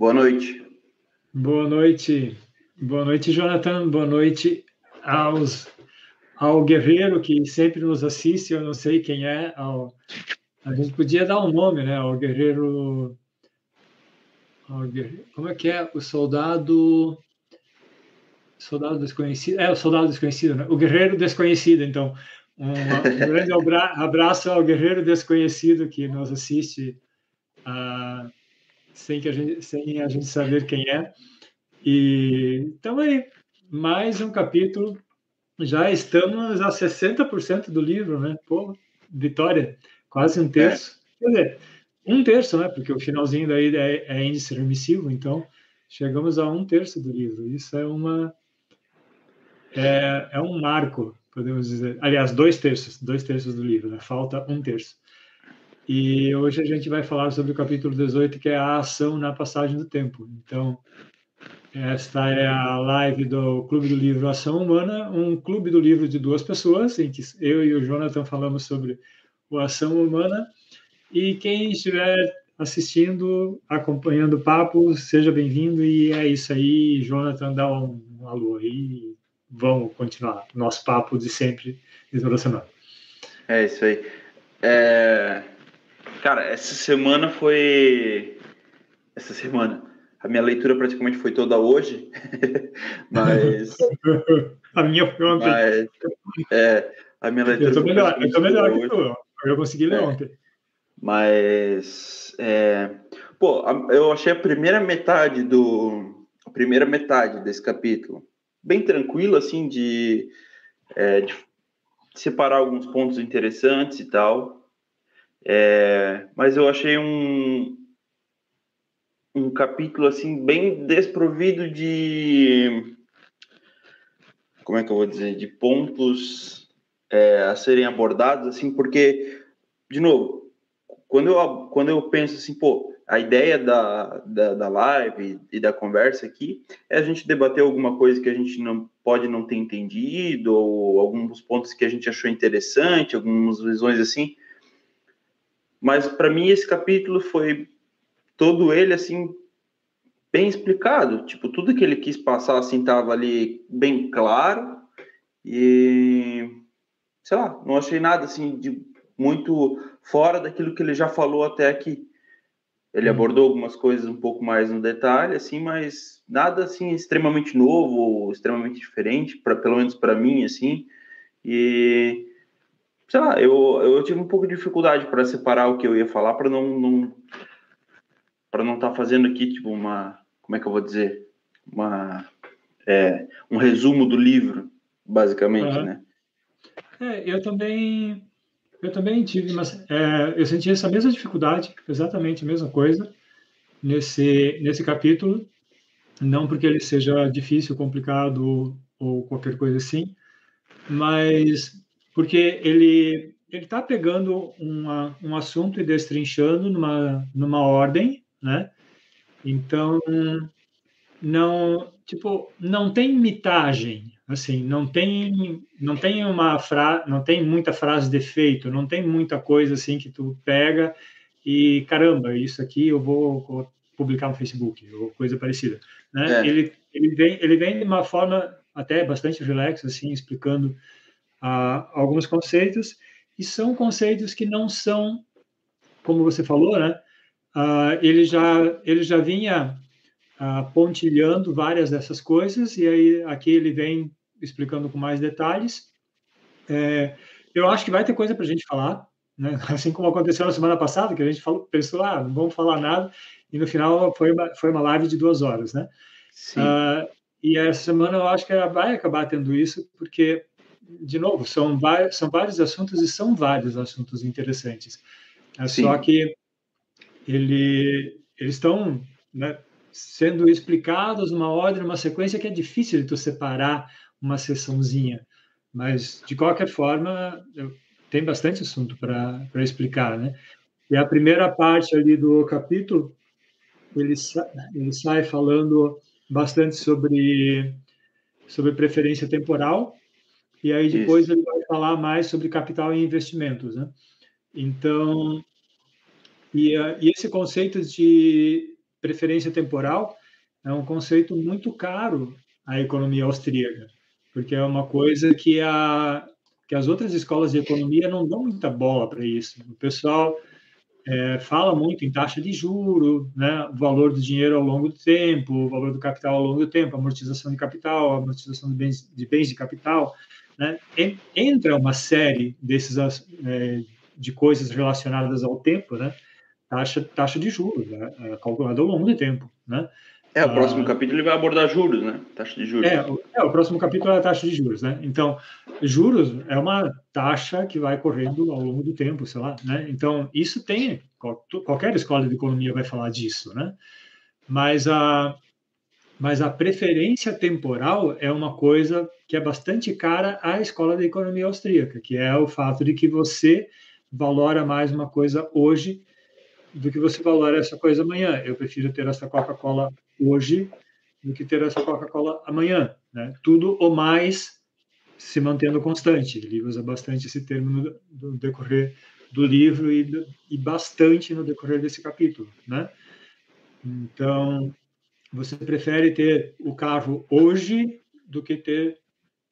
Boa noite. Boa noite. Boa noite, Jonathan. Boa noite aos, ao guerreiro que sempre nos assiste. Eu não sei quem é. Ao, a gente podia dar um nome, né? Ao guerreiro. Ao guerreiro como é que é? O soldado. Soldado desconhecido. É, o soldado desconhecido, né? O guerreiro desconhecido. Então, um, um grande abraço ao guerreiro desconhecido que nos assiste. Uh, sem, que a gente, sem a gente saber quem é. E então aí, mais um capítulo. Já estamos a 60% do livro, né? Pô, vitória, quase um terço. É. Quer dizer, um terço, né? Porque o finalzinho daí é, é índice remissivo, então chegamos a um terço do livro. Isso é uma é, é um marco, podemos dizer. Aliás, dois terços, dois terços do livro, né? Falta um terço. E hoje a gente vai falar sobre o capítulo 18, que é a ação na passagem do tempo. Então, esta é a live do Clube do Livro Ação Humana, um clube do livro de duas pessoas, em que eu e o Jonathan falamos sobre o Ação Humana. E quem estiver assistindo, acompanhando o papo, seja bem-vindo. E é isso aí, Jonathan, dá um, um alô aí. Vamos continuar nosso papo de sempre de toda semana. É isso aí. É... Cara, essa semana foi. Essa semana. A minha leitura praticamente foi toda hoje, mas. a minha foi ontem. Mas, é, a minha leitura. Eu tô melhor, eu tô melhor que tu. Eu consegui ler é, ontem. Mas. É, pô, eu achei a primeira metade do. A primeira metade desse capítulo bem tranquilo, assim, de, é, de separar alguns pontos interessantes e tal. É, mas eu achei um, um capítulo assim bem desprovido de como é que eu vou dizer de pontos é, a serem abordados assim porque de novo quando eu quando eu penso assim pô a ideia da, da, da live e da conversa aqui é a gente debater alguma coisa que a gente não pode não ter entendido ou alguns pontos que a gente achou interessante algumas visões assim mas para mim esse capítulo foi todo ele assim bem explicado, tipo tudo que ele quis passar assim tava ali bem claro e sei lá, não achei nada assim de muito fora daquilo que ele já falou até aqui. Ele hum. abordou algumas coisas um pouco mais no detalhe, assim, mas nada assim extremamente novo ou extremamente diferente, para pelo menos para mim, assim. E sei lá, eu, eu tive um pouco de dificuldade para separar o que eu ia falar para não, não para não estar tá fazendo aqui tipo uma, como é que eu vou dizer, uma é, um resumo do livro, basicamente, uhum. né? É, eu também eu também tive, mas é, eu senti essa mesma dificuldade, exatamente a mesma coisa nesse nesse capítulo, não porque ele seja difícil, complicado ou qualquer coisa assim, mas porque ele ele está pegando uma, um assunto e destrinchando numa, numa ordem, né? Então, não, tipo, não tem mitagem, assim, não tem, não tem uma frase, não tem muita frase de efeito, não tem muita coisa assim que tu pega e caramba, isso aqui eu vou, vou publicar no Facebook ou coisa parecida, né? É. Ele, ele vem, ele vem de uma forma até bastante relax, assim, explicando alguns conceitos, e são conceitos que não são, como você falou, né? ele, já, ele já vinha pontilhando várias dessas coisas, e aí aqui ele vem explicando com mais detalhes. É, eu acho que vai ter coisa para a gente falar, né? assim como aconteceu na semana passada, que a gente falou, pensou, ah, não vamos falar nada, e no final foi uma, foi uma live de duas horas, né? Uh, e essa semana eu acho que vai acabar tendo isso, porque de novo, são, são vários assuntos e são vários assuntos interessantes. É Sim. só que ele, eles estão né, sendo explicados numa ordem, uma sequência que é difícil de tu separar uma sessãozinha. Mas, de qualquer forma, tem bastante assunto para explicar, né? E a primeira parte ali do capítulo, ele, ele sai falando bastante sobre, sobre preferência temporal, e aí depois Isso. ele vai falar mais sobre capital e investimentos, né? Então, e, e esse conceito de, preferência temporal é um conceito muito caro à economia austríaca, porque é uma coisa que, a, que as outras escolas de economia não dão muita bola para isso. O pessoal é, fala muito em taxa de juro, né, o valor do dinheiro ao longo do tempo, o valor do capital ao longo do tempo, amortização de capital, amortização de bens de, bens de capital. Né, entra uma série desses é, de coisas relacionadas ao tempo, né, taxa, taxa de juros, né, é calculada ao longo do tempo. Né, é, o próximo ah, capítulo ele vai abordar juros, né? Taxa de juros. É, é, o próximo capítulo é a taxa de juros, né? Então, juros é uma taxa que vai correndo ao longo do tempo, sei lá, né? Então, isso tem, qualquer escola de economia vai falar disso, né? Mas a, mas a preferência temporal é uma coisa que é bastante cara à escola de economia austríaca, que é o fato de que você valora mais uma coisa hoje do que você valora essa coisa amanhã. Eu prefiro ter essa Coca-Cola hoje do que ter essa Coca-Cola amanhã. Né? Tudo ou mais se mantendo constante. Ele usa bastante esse termo no, decorrer do livro e, e, bastante no decorrer desse capítulo. Né? Então, você prefere ter o carro hoje do que ter,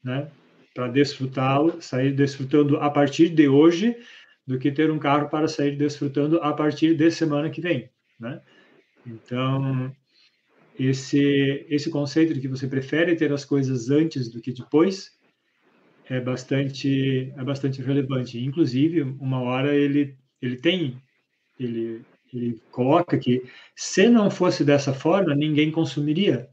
né, para desfrutá-lo, sair desfrutando a partir de hoje, do que ter um carro para sair desfrutando a partir de semana que vem, né? Então, esse esse conceito de que você prefere ter as coisas antes do que depois é bastante é bastante relevante. Inclusive, uma hora ele ele tem ele ele coloca que se não fosse dessa forma, ninguém consumiria.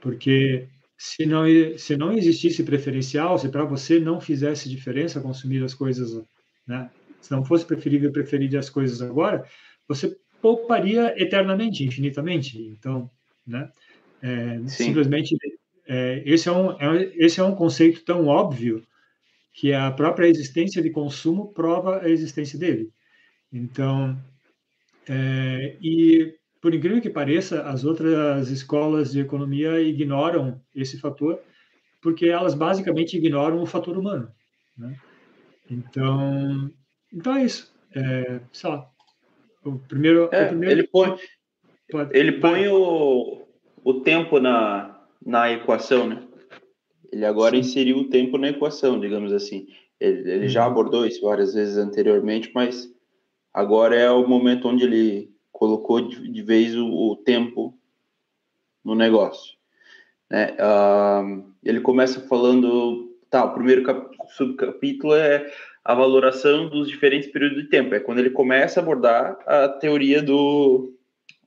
Porque se não se não existisse preferencial, se para você não fizesse diferença consumir as coisas, né, se não fosse preferível preferir as coisas agora, você pouparia eternamente, infinitamente. Então, né? É, simplesmente, é, esse, é um, é, esse é um conceito tão óbvio que a própria existência de consumo prova a existência dele. Então, é, e por incrível que pareça, as outras escolas de economia ignoram esse fator, porque elas basicamente ignoram o fator humano. Né? Então, então é isso. É, sei lá. O primeiro, é, o primeiro... Ele põe, Pode... ele põe o, o tempo na, na equação, né? Ele agora Sim. inseriu o tempo na equação, digamos assim. Ele, ele já uhum. abordou isso várias vezes anteriormente, mas agora é o momento onde ele colocou de, vez o, o, tempo no negócio. Né? Uh, ele começa falando, tá, o primeiro subcapítulo é a valoração dos diferentes períodos de tempo. É quando ele começa a abordar a teoria do,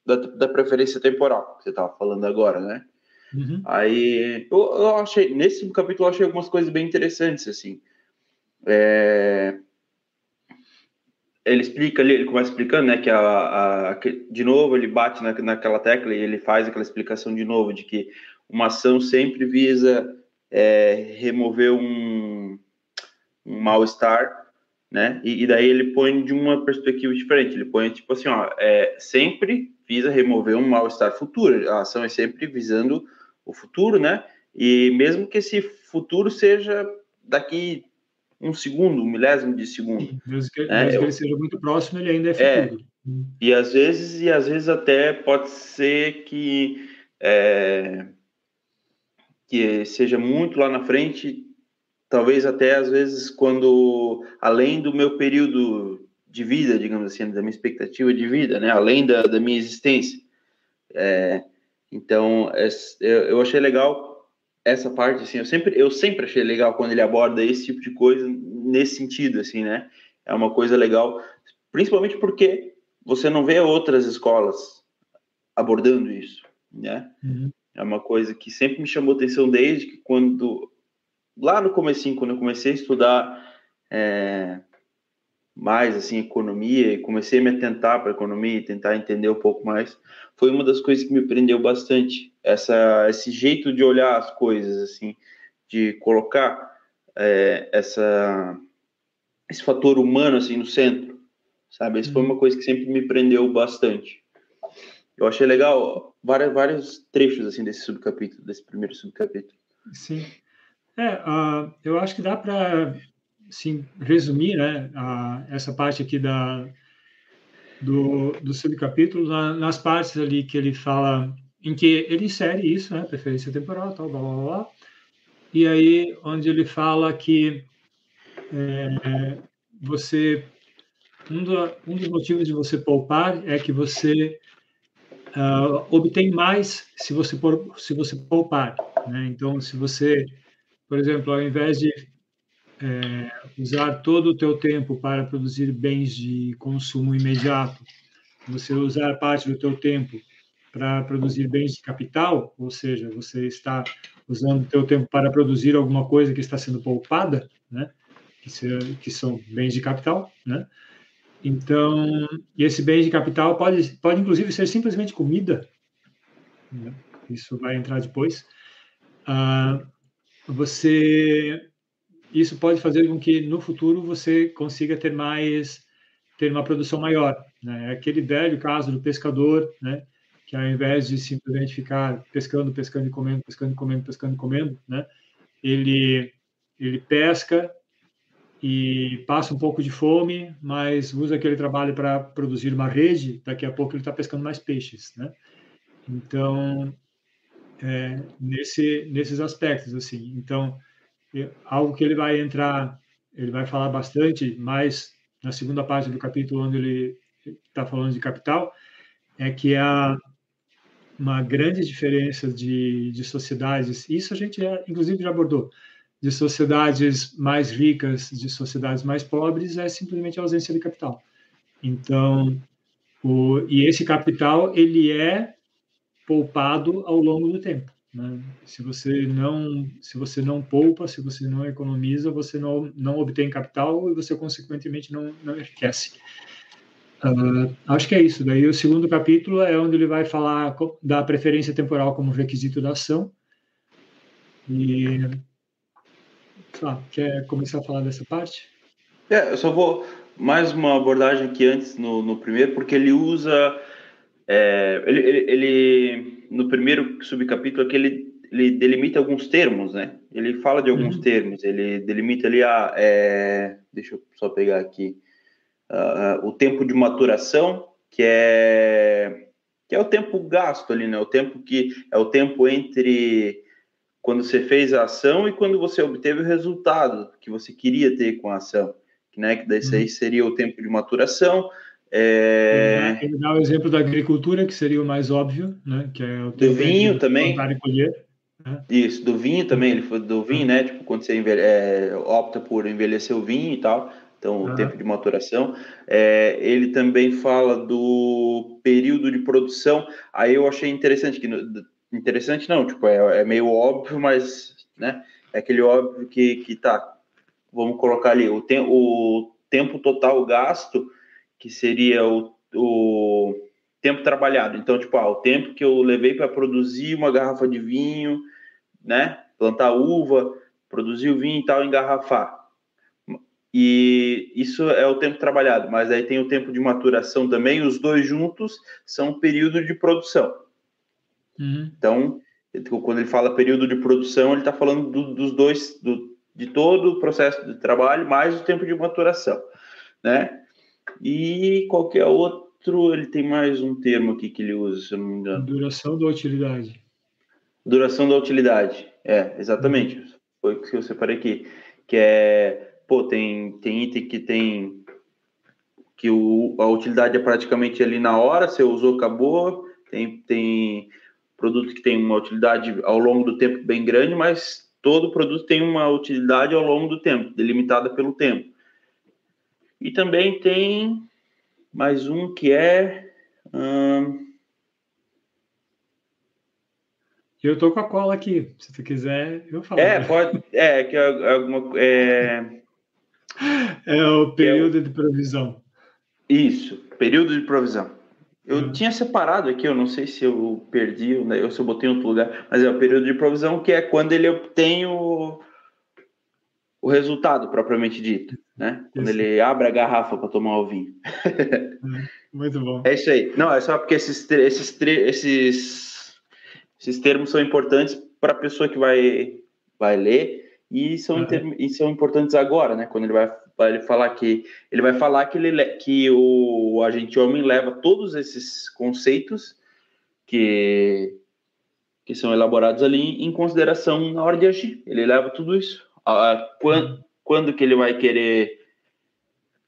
da, da preferência temporal, que você estava falando agora, né? Uhum. Aí eu, eu, achei, nesse capítulo, eu achei algumas coisas bem interessantes, assim. É, ele explica ali, ele começa explicando, né, que, a, a que de novo ele bate na, naquela tecla e ele faz aquela explicação de novo de que uma ação sempre visa é, remover um, um mal-estar, né? E, e, daí ele põe de uma perspectiva diferente. Ele põe tipo assim, ó, é, sempre visa remover um mal-estar futuro. A ação é sempre visando o futuro, né? E mesmo que esse futuro seja daqui um segundo, um milésimo de segundo. Sim, mesmo que, mesmo que ele seja muito próximo, ele ainda é, é futuro. É, e às vezes, e às vezes até pode ser que é, que seja muito lá na frente talvez até às vezes quando além do meu período de vida, digamos assim, da minha expectativa de vida, né, além da, da minha existência. É, então, é, eu achei legal essa parte, assim, eu sempre, eu sempre achei legal quando ele aborda esse tipo de coisa nesse sentido, assim, né? É uma coisa legal, principalmente porque você não vê outras escolas abordando isso, né? Uhum. É uma coisa que sempre me chamou atenção desde que quando lá no comecinho, quando eu comecei a estudar é, mais assim economia e comecei a me atentar para economia e tentar entender um pouco mais, foi uma das coisas que me prendeu bastante essa esse jeito de olhar as coisas assim, de colocar é, essa esse fator humano assim no centro, sabe? Isso foi uhum. uma coisa que sempre me prendeu bastante. Eu achei legal vários, vários trechos assim desse subcapítulo, desse primeiro subcapítulo. Sim. É, uh, eu acho que dá para assim, resumir né, essa parte aqui da, do, do subcapítulo, na, nas partes ali que ele fala, em que ele insere isso, né, preferência temporal, tal, blá, blá, blá, e aí onde ele fala que é, você, um, do, um dos motivos de você poupar é que você uh, obtém mais se você, por, se você poupar, né? Então, se você, por exemplo, ao invés de é, usar todo o teu tempo para produzir bens de consumo imediato, você usar parte do teu tempo para produzir bens de capital, ou seja, você está usando o teu tempo para produzir alguma coisa que está sendo poupada, né? Que, se, que são bens de capital, né? Então, esse bem de capital pode, pode inclusive ser simplesmente comida. Né? Isso vai entrar depois. Ah, você isso pode fazer com que no futuro você consiga ter mais ter uma produção maior né? É aquele velho caso do pescador né que ao invés de simplesmente ficar pescando pescando e comendo pescando e comendo pescando e comendo né ele ele pesca e passa um pouco de fome mas usa aquele trabalho para produzir uma rede daqui a pouco ele está pescando mais peixes né. Então é, nesse nesses aspectos assim. Então algo que ele vai entrar, ele vai falar bastante mais na segunda parte do capítulo, onde ele está falando de capital, é que há uma grande diferença de, de sociedades, isso a gente, já, inclusive, já abordou, de sociedades mais ricas, de sociedades mais pobres, é simplesmente a ausência de capital. Então, o, e esse capital, ele é poupado ao longo do tempo. Né? Se você não se você não poupa, se você não economiza, você não, não obtém capital e você consequentemente não, não enriquece. Uh, acho que é isso. Daí o segundo capítulo é onde ele vai falar da preferência temporal como requisito da ação. E ah, quer começar a falar dessa parte? É, eu só vou mais uma abordagem aqui antes no, no primeiro, porque ele usa é, ele, ele, ele, no primeiro subcapítulo aqui, ele, ele delimita alguns termos, né? Ele fala de alguns uhum. termos, ele delimita ali a. É, deixa eu só pegar aqui. Uh, o tempo de maturação, que é, que é o tempo gasto ali, né? O tempo que é o tempo entre quando você fez a ação e quando você obteve o resultado que você queria ter com a ação, né? Que daí uhum. seria o tempo de maturação. É... Dá o exemplo da agricultura, que seria o mais óbvio, né? Que é o do vinho também. Colher, né? Isso, do vinho também, ele foi do vinho, né? Tipo, quando você envelhe... é, opta por envelhecer o vinho e tal, então o tempo de maturação. É, ele também fala do período de produção. Aí eu achei interessante que interessante não, tipo, é, é meio óbvio, mas né? É aquele óbvio que, que tá. Vamos colocar ali o, te, o tempo total gasto que seria o, o tempo trabalhado. Então, tipo, ah, o tempo que eu levei para produzir uma garrafa de vinho, né? Plantar uva, produzir o vinho e tal, engarrafar. E isso é o tempo trabalhado, mas aí tem o tempo de maturação também, os dois juntos são o período de produção. Uhum. Então, quando ele fala período de produção, ele está falando do, dos dois, do, de todo o processo de trabalho, mais o tempo de maturação, né? E qualquer outro, ele tem mais um termo aqui que ele usa, se eu não me engano. Duração da utilidade. Duração da utilidade, é, exatamente. Uhum. Foi o que eu separei aqui. Que é, pô, tem, tem item que tem que o, a utilidade é praticamente ali na hora, você usou, acabou. Tem, tem produto que tem uma utilidade ao longo do tempo bem grande, mas todo produto tem uma utilidade ao longo do tempo, delimitada pelo tempo. E também tem mais um que é. Hum... Eu tô com a cola aqui. Se tu quiser, eu falo. É, pode. É, que é alguma. É, é o período é o... de provisão. Isso, período de provisão. Eu uhum. tinha separado aqui, eu não sei se eu perdi, né, ou se eu botei em outro lugar, mas é o período de provisão, que é quando ele obtém o, o resultado propriamente dito, né? Quando isso. ele abre a garrafa para tomar o vinho. Muito bom. É isso aí. Não, é só porque esses, esses, esses, esses termos são importantes para a pessoa que vai, vai ler e são, inter... e são importantes agora, né? Quando ele vai, vai falar que ele vai falar que ele que o agente homem leva todos esses conceitos que que são elaborados ali em consideração na hora de agir. Ele leva tudo isso. quando, quando que ele vai querer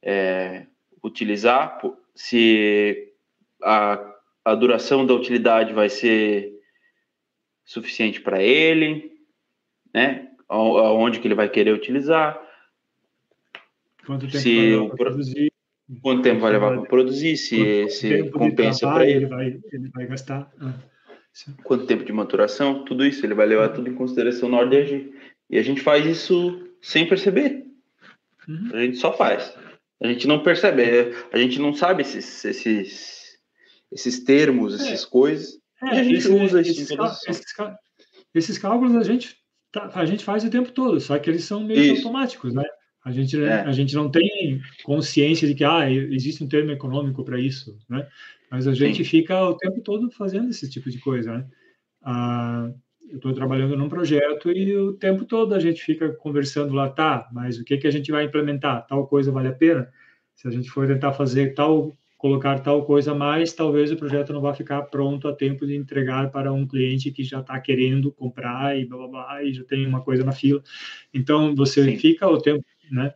é, utilizar, se a, a duração da utilidade vai ser suficiente para ele, né? Aonde que ele vai querer utilizar. Quanto tempo se vai produzir. Quanto tempo vai levar para produzir, se, se compensa para ele. Ele vai, ele vai gastar. Ah quanto tempo de maturação, tudo isso, ele vai levar tudo em consideração na hora de agir. E a gente faz isso sem perceber. Uhum. A gente só faz. A gente não percebe, é, a gente não sabe esses, esses, esses termos, é. essas coisas. É, e a gente esse, usa esses, esses, esses, cálculos a gente, a gente faz o tempo todo, só que eles são meio isso. automáticos, né? A gente, é. a gente não tem consciência de que ah, existe um termo econômico para isso, né? Mas a gente Sim. fica o tempo todo fazendo esse tipo de coisa, né? Ah, eu estou trabalhando num projeto e o tempo todo a gente fica conversando lá, tá, mas o que, que a gente vai implementar? Tal coisa vale a pena? Se a gente for tentar fazer tal, colocar tal coisa mais, talvez o projeto não vá ficar pronto a tempo de entregar para um cliente que já está querendo comprar e blá, blá, blá, e já tem uma coisa na fila. Então, você Sim. fica o tempo né?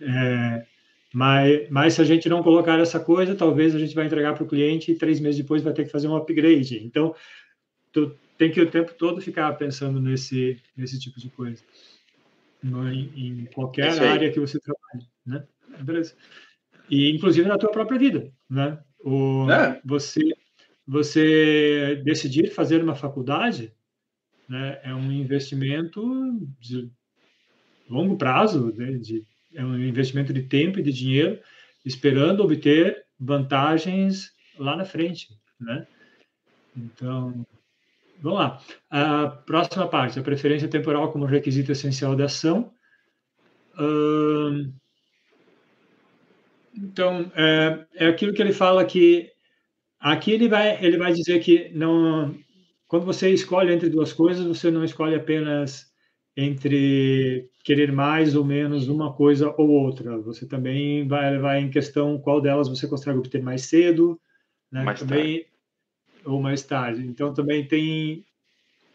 É, mas, mas se a gente não colocar essa coisa, talvez a gente vai entregar para o cliente e três meses depois vai ter que fazer um upgrade. Então, tu tem que o tempo todo ficar pensando nesse, nesse tipo de coisa. No, em, em, qualquer área que você trabalhe, né? Beleza. E, inclusive, na tua própria vida, né? O, é. você, você decidir fazer uma faculdade né, é um investimento de longo prazo, né, de, é um investimento de tempo e de dinheiro, esperando obter vantagens lá na frente, né? Então, vamos lá. A próxima parte, a preferência temporal como requisito essencial da ação. Então, é, é aquilo que ele fala que aqui ele vai, ele vai dizer que não, quando você escolhe entre duas coisas, você não escolhe apenas entre querer mais ou menos uma coisa ou outra. Você também vai levar em questão qual delas você consegue obter mais cedo, né? Mais também ou mais tarde. Então também tem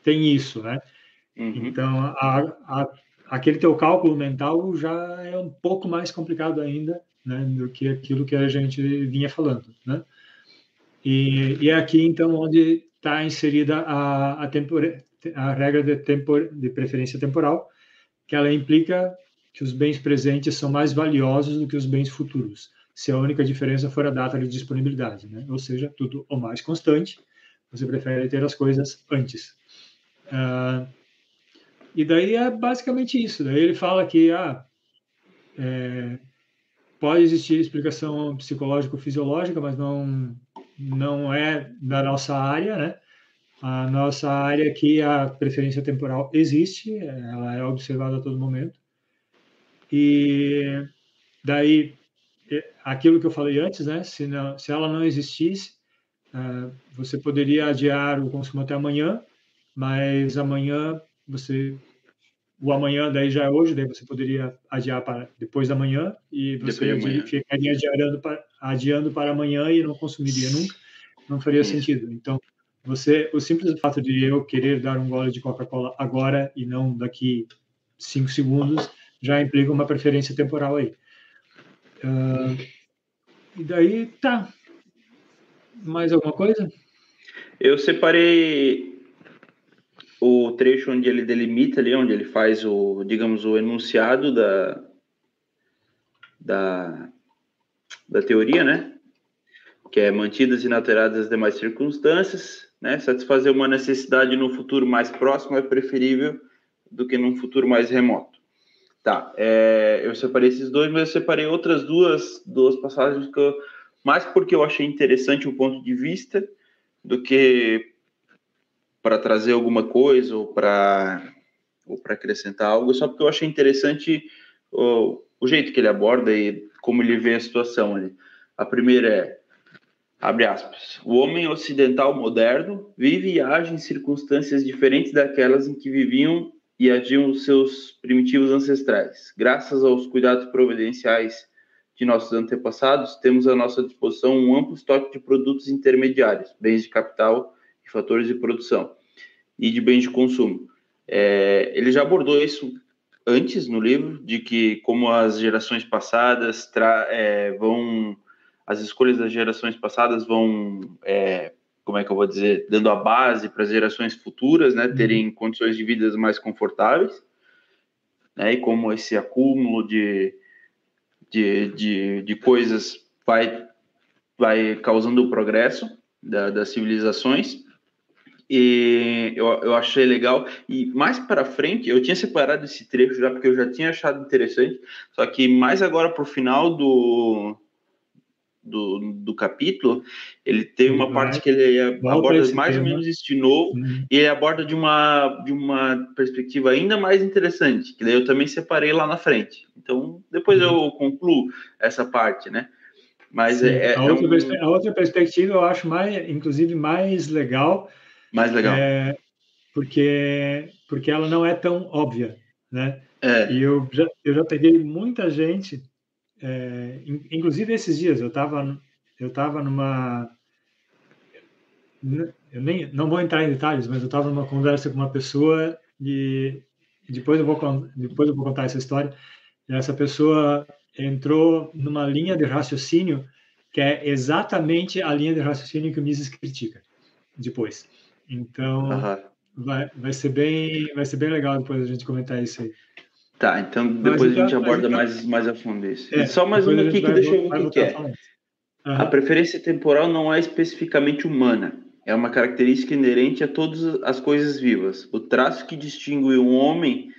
tem isso, né? Uhum. Então a, a, aquele teu cálculo mental já é um pouco mais complicado ainda, né? Do que aquilo que a gente vinha falando, né? E, e é aqui então onde está inserida a, a tempor, a regra de, tempor, de preferência temporal, que ela implica que os bens presentes são mais valiosos do que os bens futuros, se a única diferença for a data de disponibilidade, né? ou seja, tudo ou mais constante, você prefere ter as coisas antes. Uh, e daí é basicamente isso. Daí ele fala que ah, é, pode existir explicação psicológico-fisiológica, mas não não é da nossa área, né? A nossa área aqui, a preferência temporal existe, ela é observada a todo momento. E daí, aquilo que eu falei antes, né? Se, não, se ela não existisse, uh, você poderia adiar o consumo até amanhã, mas amanhã você o amanhã daí já é hoje, daí você poderia adiar para depois da manhã e você ficaria adiando para, adiando para amanhã e não consumiria nunca, não faria sentido. Então, você, o simples fato de eu querer dar um gole de Coca-Cola agora e não daqui cinco segundos já implica uma preferência temporal aí. Uh, e daí, tá. Mais alguma coisa? Eu separei o trecho onde ele delimita ali, onde ele faz o, digamos, o enunciado da, da, da teoria, né? Que é mantidas inalteradas as demais circunstâncias, né? Satisfazer uma necessidade no futuro mais próximo é preferível do que num futuro mais remoto. Tá, é, eu separei esses dois, mas eu separei outras duas, duas passagens que eu, mais porque eu achei interessante o ponto de vista do que para trazer alguma coisa ou para ou para acrescentar algo, só porque eu achei interessante o, o jeito que ele aborda e como ele vê a situação ali. A primeira é Abre aspas. O homem ocidental moderno vive e age em circunstâncias diferentes daquelas em que viviam e adiam os seus primitivos ancestrais. Graças aos cuidados providenciais de nossos antepassados, temos à nossa disposição um amplo estoque de produtos intermediários, bens de capital e fatores de produção, e de bens de consumo. É, ele já abordou isso antes no livro, de que como as gerações passadas é, vão, as escolhas das gerações passadas vão, é, como é que eu vou dizer, dando a base para as gerações futuras, né, terem uhum. condições de vida mais confortáveis, né, e como esse acúmulo de de, de, de coisas vai, vai causando o progresso da, das civilizações. E eu, eu achei legal. E mais para frente, eu tinha separado esse trecho já, porque eu já tinha achado interessante. Só que mais agora para o final do, do, do capítulo, ele tem uma parte que ele aborda mais ou menos isso de novo, uhum. e ele aborda de uma, de uma perspectiva ainda mais interessante, que daí eu também separei lá na frente. Então, depois uhum. eu concluo essa parte, né? Mas é, é, a, outra um... a, outra perspectiva eu acho mais, inclusive, mais legal. Mais legal. É, porque, porque ela não é tão óbvia, né? É. E eu já, eu já peguei muita gente é, inclusive esses dias eu estava eu tava numa eu nem não vou entrar em detalhes, mas eu estava numa conversa com uma pessoa e depois eu vou depois eu vou contar essa história. E essa pessoa entrou numa linha de raciocínio que é exatamente a linha de raciocínio que o Mises critica depois. Então uhum. vai, vai ser bem vai ser bem legal depois a gente comentar isso aí. Tá, então depois a gente já, aborda mais, mais a fundo isso. É, só mais um aqui que deixa eu ver o que, é. Uhum. A preferência temporal não é especificamente humana. É uma característica inerente a todas as coisas vivas. O traço que distingue um homem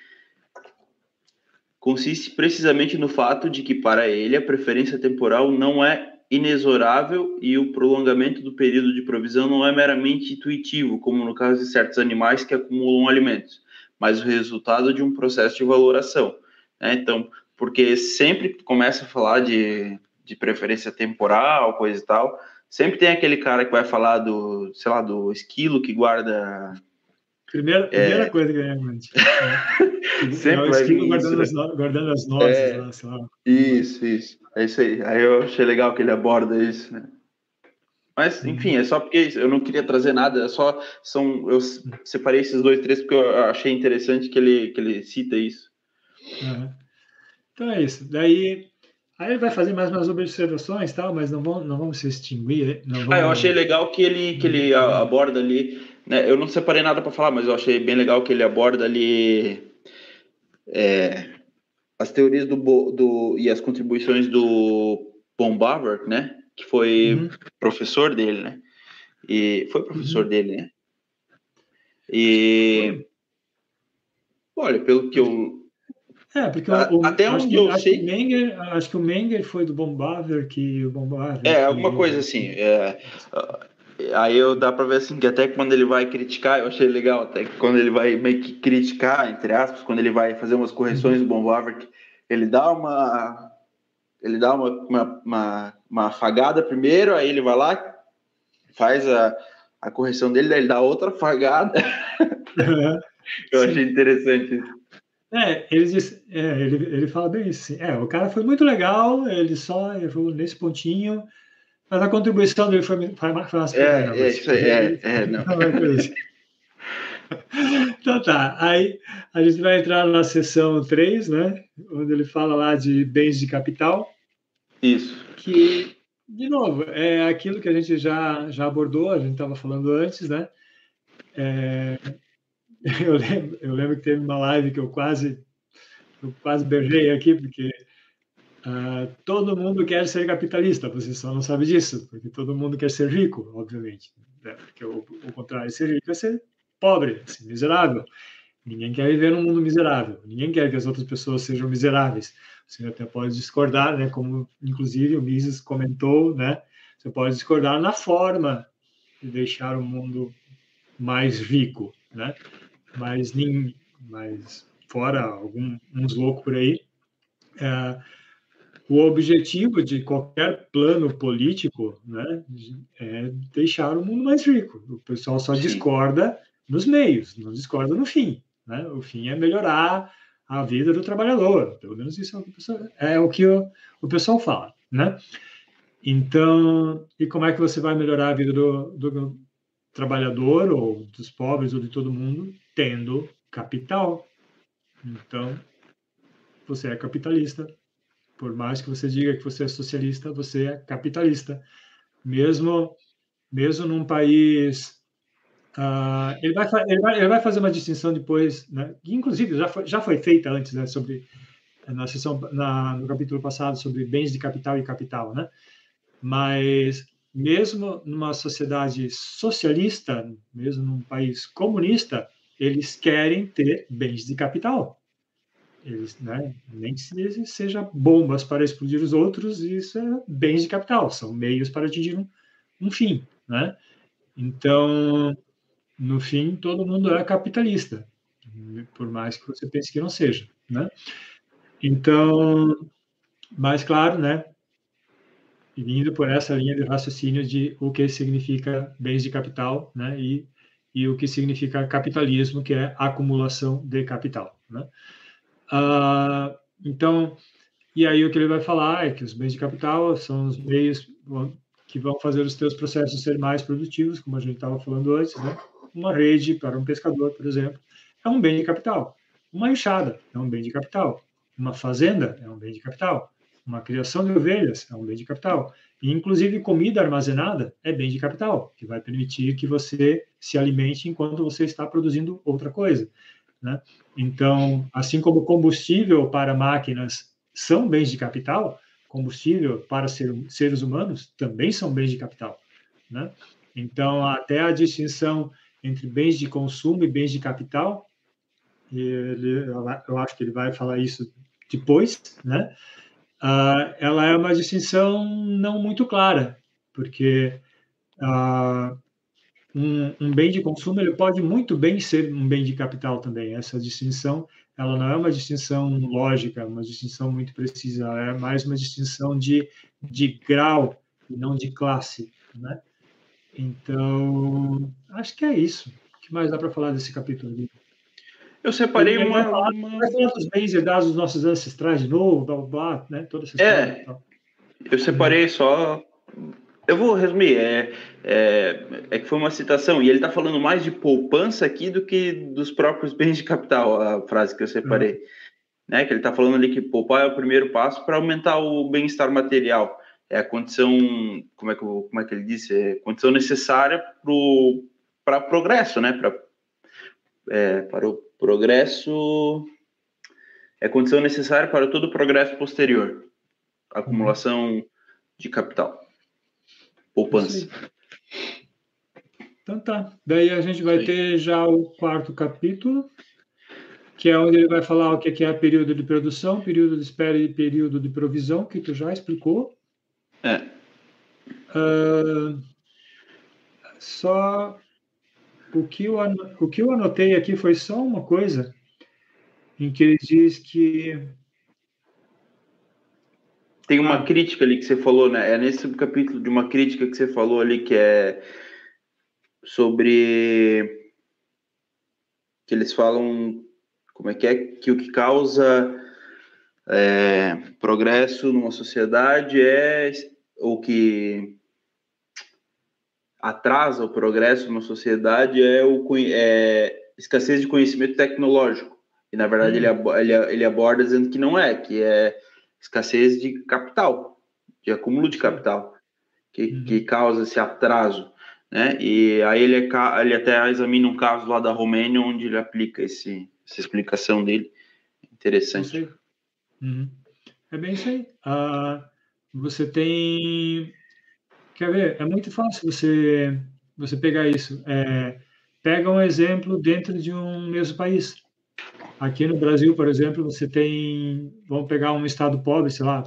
consiste precisamente no fato de que, para ele, a preferência temporal não é inexorável e o prolongamento do período de provisão não é meramente intuitivo, como no caso de certos animais que acumulam alimentos mas o resultado de um processo de valoração. Né? Então, porque sempre que começa a falar de, de preferência temporal, coisa e tal, sempre tem aquele cara que vai falar do, sei lá, do esquilo que guarda. Primeira, é... primeira coisa que vem mente. É. sempre é esquilo guardando, as no... guardando as nozes é... lá, sei lá. Isso, isso. É isso aí. Aí eu achei legal que ele aborda isso, né? Mas, enfim, é só porque eu não queria trazer nada, é só são eu separei esses dois três porque eu achei interessante que ele que ele cita isso. Uhum. Então é isso. Daí aí ele vai fazer mais umas observações, tal, mas não vão não vamos se extinguir. Não vamos... Ah, eu achei legal que ele que ele uhum. aborda ali, né? Eu não separei nada para falar, mas eu achei bem legal que ele aborda ali é, as teorias do, do e as contribuições do Bombaver, né? que foi uhum. professor dele, né? E foi professor uhum. dele, né? E olha, pelo que eu é, porque o, até onde que, eu acho sei. Que Menger, acho que o Menger foi do Bombaver, que o Bombaver. É, alguma coisa assim. É, aí eu dá para ver assim que até quando ele vai criticar, eu achei legal, até que quando ele vai meio que criticar, entre aspas, quando ele vai fazer umas correções do Bombaver, ele dá uma ele dá uma, uma, uma, uma afagada primeiro, aí ele vai lá, faz a, a correção dele, daí ele dá outra afagada. Uhum. Eu Sim. achei interessante isso. É, ele, diz, é, ele, ele fala bem isso. Assim, é, o cara foi muito legal, ele só errou nesse pontinho, mas a contribuição dele foi, foi, foi mais É, é, isso aí, é, é, não. então tá, aí a gente vai entrar na seção 3, né? Onde ele fala lá de bens de capital. Isso. Que, de novo, é aquilo que a gente já, já abordou, a gente estava falando antes, né? É, eu, lembro, eu lembro que teve uma live que eu quase, eu quase berrei aqui, porque uh, todo mundo quer ser capitalista, você só não sabe disso, porque todo mundo quer ser rico, obviamente. Né? Porque o, o contrário de ser rico é ser pobre, ser miserável. Ninguém quer viver num mundo miserável. Ninguém quer que as outras pessoas sejam miseráveis. Você até pode discordar, né? Como inclusive o Mises comentou, né? Você pode discordar na forma de deixar o mundo mais rico, né? Mas nem, mas fora alguns loucos por aí, é, o objetivo de qualquer plano político, né, é deixar o mundo mais rico. O pessoal só Sim. discorda nos meios, não discorda no fim. Né? O fim é melhorar a vida do trabalhador. Pelo menos isso é o que o pessoal, é o, que o, o pessoal fala. Né? Então, e como é que você vai melhorar a vida do, do trabalhador, ou dos pobres, ou de todo mundo? Tendo capital. Então, você é capitalista. Por mais que você diga que você é socialista, você é capitalista. Mesmo, mesmo num país Uh, ele, vai, ele, vai, ele vai fazer uma distinção depois, né, inclusive já foi, já foi feita antes, né, sobre na sessão na, no capítulo passado sobre bens de capital e capital, né? Mas mesmo numa sociedade socialista, mesmo num país comunista, eles querem ter bens de capital. Eles, né, nem que seja bombas para explodir os outros, isso é bens de capital, são meios para atingir um, um fim, né? Então, no fim, todo mundo é capitalista, por mais que você pense que não seja, né? Então, mais claro, né? Vindo por essa linha de raciocínio de o que significa bens de capital, né? E, e o que significa capitalismo, que é acumulação de capital, né? Ah, então, e aí o que ele vai falar é que os bens de capital são os meios que vão fazer os teus processos serem mais produtivos, como a gente estava falando antes, né? uma rede para um pescador, por exemplo, é um bem de capital. Uma enxada é um bem de capital. Uma fazenda é um bem de capital. Uma criação de ovelhas é um bem de capital. E, inclusive, comida armazenada é bem de capital, que vai permitir que você se alimente enquanto você está produzindo outra coisa. Né? Então, assim como combustível para máquinas são bens de capital, combustível para ser, seres humanos também são bens de capital. Né? Então, até a distinção entre bens de consumo e bens de capital. Ele, eu acho que ele vai falar isso depois, né? Uh, ela é uma distinção não muito clara, porque uh, um, um, bem de consumo ele pode muito bem ser um bem de capital também. Essa distinção ela não é uma distinção lógica, uma distinção muito precisa, é mais uma distinção de, de grau e não de classe, né? Então, acho que é isso. O que mais dá para falar desse capítulo? Eu separei uma. Falar, uma... vai falar dos bens herdados dos nossos ancestrais de novo, blá, blá, blá né? Toda essa é, eu separei só. Eu vou resumir. É, é, é, que foi uma citação, e ele está falando mais de poupança aqui do que dos próprios bens de capital, a frase que eu separei. Uhum. Né? Que ele está falando ali que poupar é o primeiro passo para aumentar o bem-estar material é a condição, como é que, como é que ele disse, é condição necessária para pro, progresso, né? Pra, é, para o progresso, é condição necessária para todo o progresso posterior, acumulação de capital, poupança. Então tá, daí a gente vai Sim. ter já o quarto capítulo, que é onde ele vai falar o que é período de produção, período de espera e período de provisão, que tu já explicou. É. Uh, só o que, eu, o que eu anotei aqui foi só uma coisa em que ele diz que tem uma crítica ali que você falou, né? É nesse capítulo de uma crítica que você falou ali que é sobre que eles falam como é que é que o que causa é, progresso numa sociedade é o que atrasa o progresso numa sociedade é o é, escassez de conhecimento tecnológico. E, na verdade, uhum. ele, ele, ele aborda dizendo que não é, que é escassez de capital, de acúmulo de capital, que, uhum. que causa esse atraso. Né? E aí ele, ele até examina um caso lá da Romênia onde ele aplica esse, essa explicação dele. Interessante. Uhum. É bem isso aí. Uh, você tem. Quer ver? É muito fácil você, você pegar isso. É, pega um exemplo dentro de um mesmo país. Aqui no Brasil, por exemplo, você tem. Vamos pegar um estado pobre, sei lá,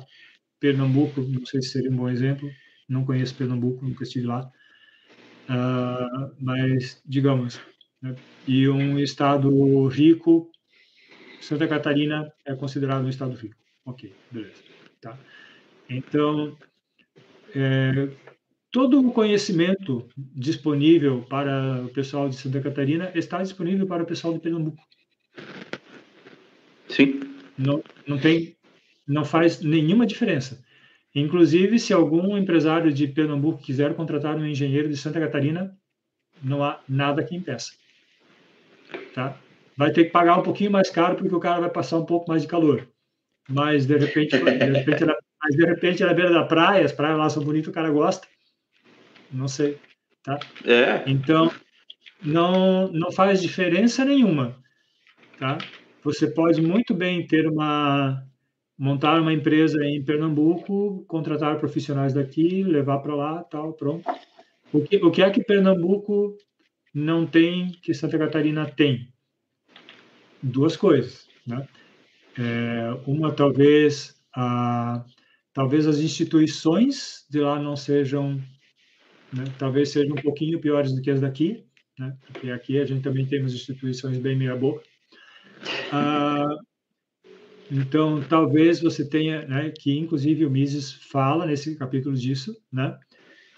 Pernambuco, não sei se seria um bom exemplo. Não conheço Pernambuco, nunca estive lá. Uh, mas, digamos, né? e um estado rico, Santa Catarina é considerado um estado rico. Ok, beleza. Tá. Então, é, todo o conhecimento disponível para o pessoal de Santa Catarina está disponível para o pessoal de Pernambuco. Sim. Não, não tem, não faz nenhuma diferença. Inclusive, se algum empresário de Pernambuco quiser contratar um engenheiro de Santa Catarina, não há nada que impeça. Tá? Vai ter que pagar um pouquinho mais caro porque o cara vai passar um pouco mais de calor. Mas de repente, de repente, mas de repente na beira da praia, as praias lá são bonitas, o cara gosta. Não sei, tá? É. Então, não não faz diferença nenhuma, tá? Você pode muito bem ter uma montar uma empresa em Pernambuco, contratar profissionais daqui, levar para lá, tal, pronto. O que, o que é que Pernambuco não tem que Santa Catarina tem? Duas coisas, né? É, uma talvez a talvez as instituições de lá não sejam, né, talvez sejam um pouquinho piores do que as daqui, né? Porque aqui a gente também temos instituições bem meia boca. Ah, então, talvez você tenha, né, que inclusive o Mises fala nesse capítulo disso, né?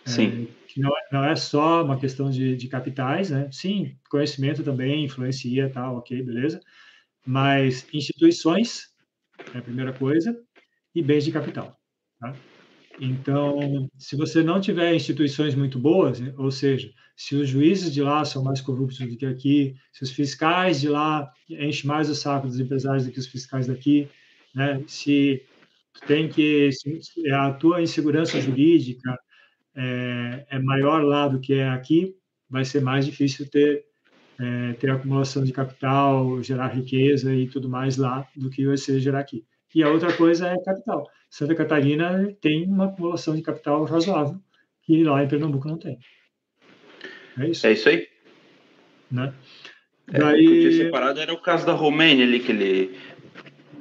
Sim. É, que não, é, não é só uma questão de, de capitais, né? Sim, conhecimento também influencia, tal, ok, beleza. Mas instituições é a primeira coisa e bens de capital, tá? Então, se você não tiver instituições muito boas, né, ou seja, se os juízes de lá são mais corruptos do que aqui, se os fiscais de lá enchem mais o saco dos empresários do que os fiscais daqui, né? se tem que se a tua insegurança jurídica é, é, maior lá do que é aqui, vai ser mais difícil ter é, ter acumulação de capital, gerar riqueza e tudo mais lá do que vai ser gerar aqui. E a outra coisa é capital. Santa Catarina tem uma acumulação de capital razoável que lá em Pernambuco não tem. É isso. É isso aí. Né? É, Daí... O que eu tinha separado era o caso da Romênia ali, que ele.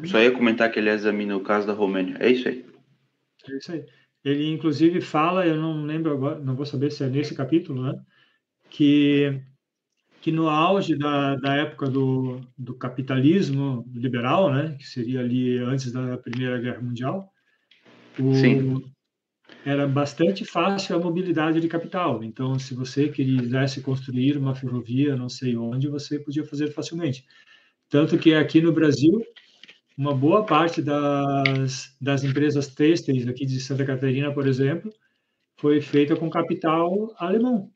Só ia comentar que ele examina o caso da Romênia. É isso aí. É isso aí. Ele, inclusive, fala, eu não lembro agora, não vou saber se é nesse capítulo, né? Que, que no auge da, da época do, do capitalismo liberal, né? Que seria ali antes da Primeira Guerra Mundial, o, Sim era bastante fácil a mobilidade de capital. Então, se você quisesse construir uma ferrovia, não sei onde, você podia fazer facilmente. Tanto que aqui no Brasil, uma boa parte das, das empresas têxteis aqui de Santa Catarina, por exemplo, foi feita com capital alemão,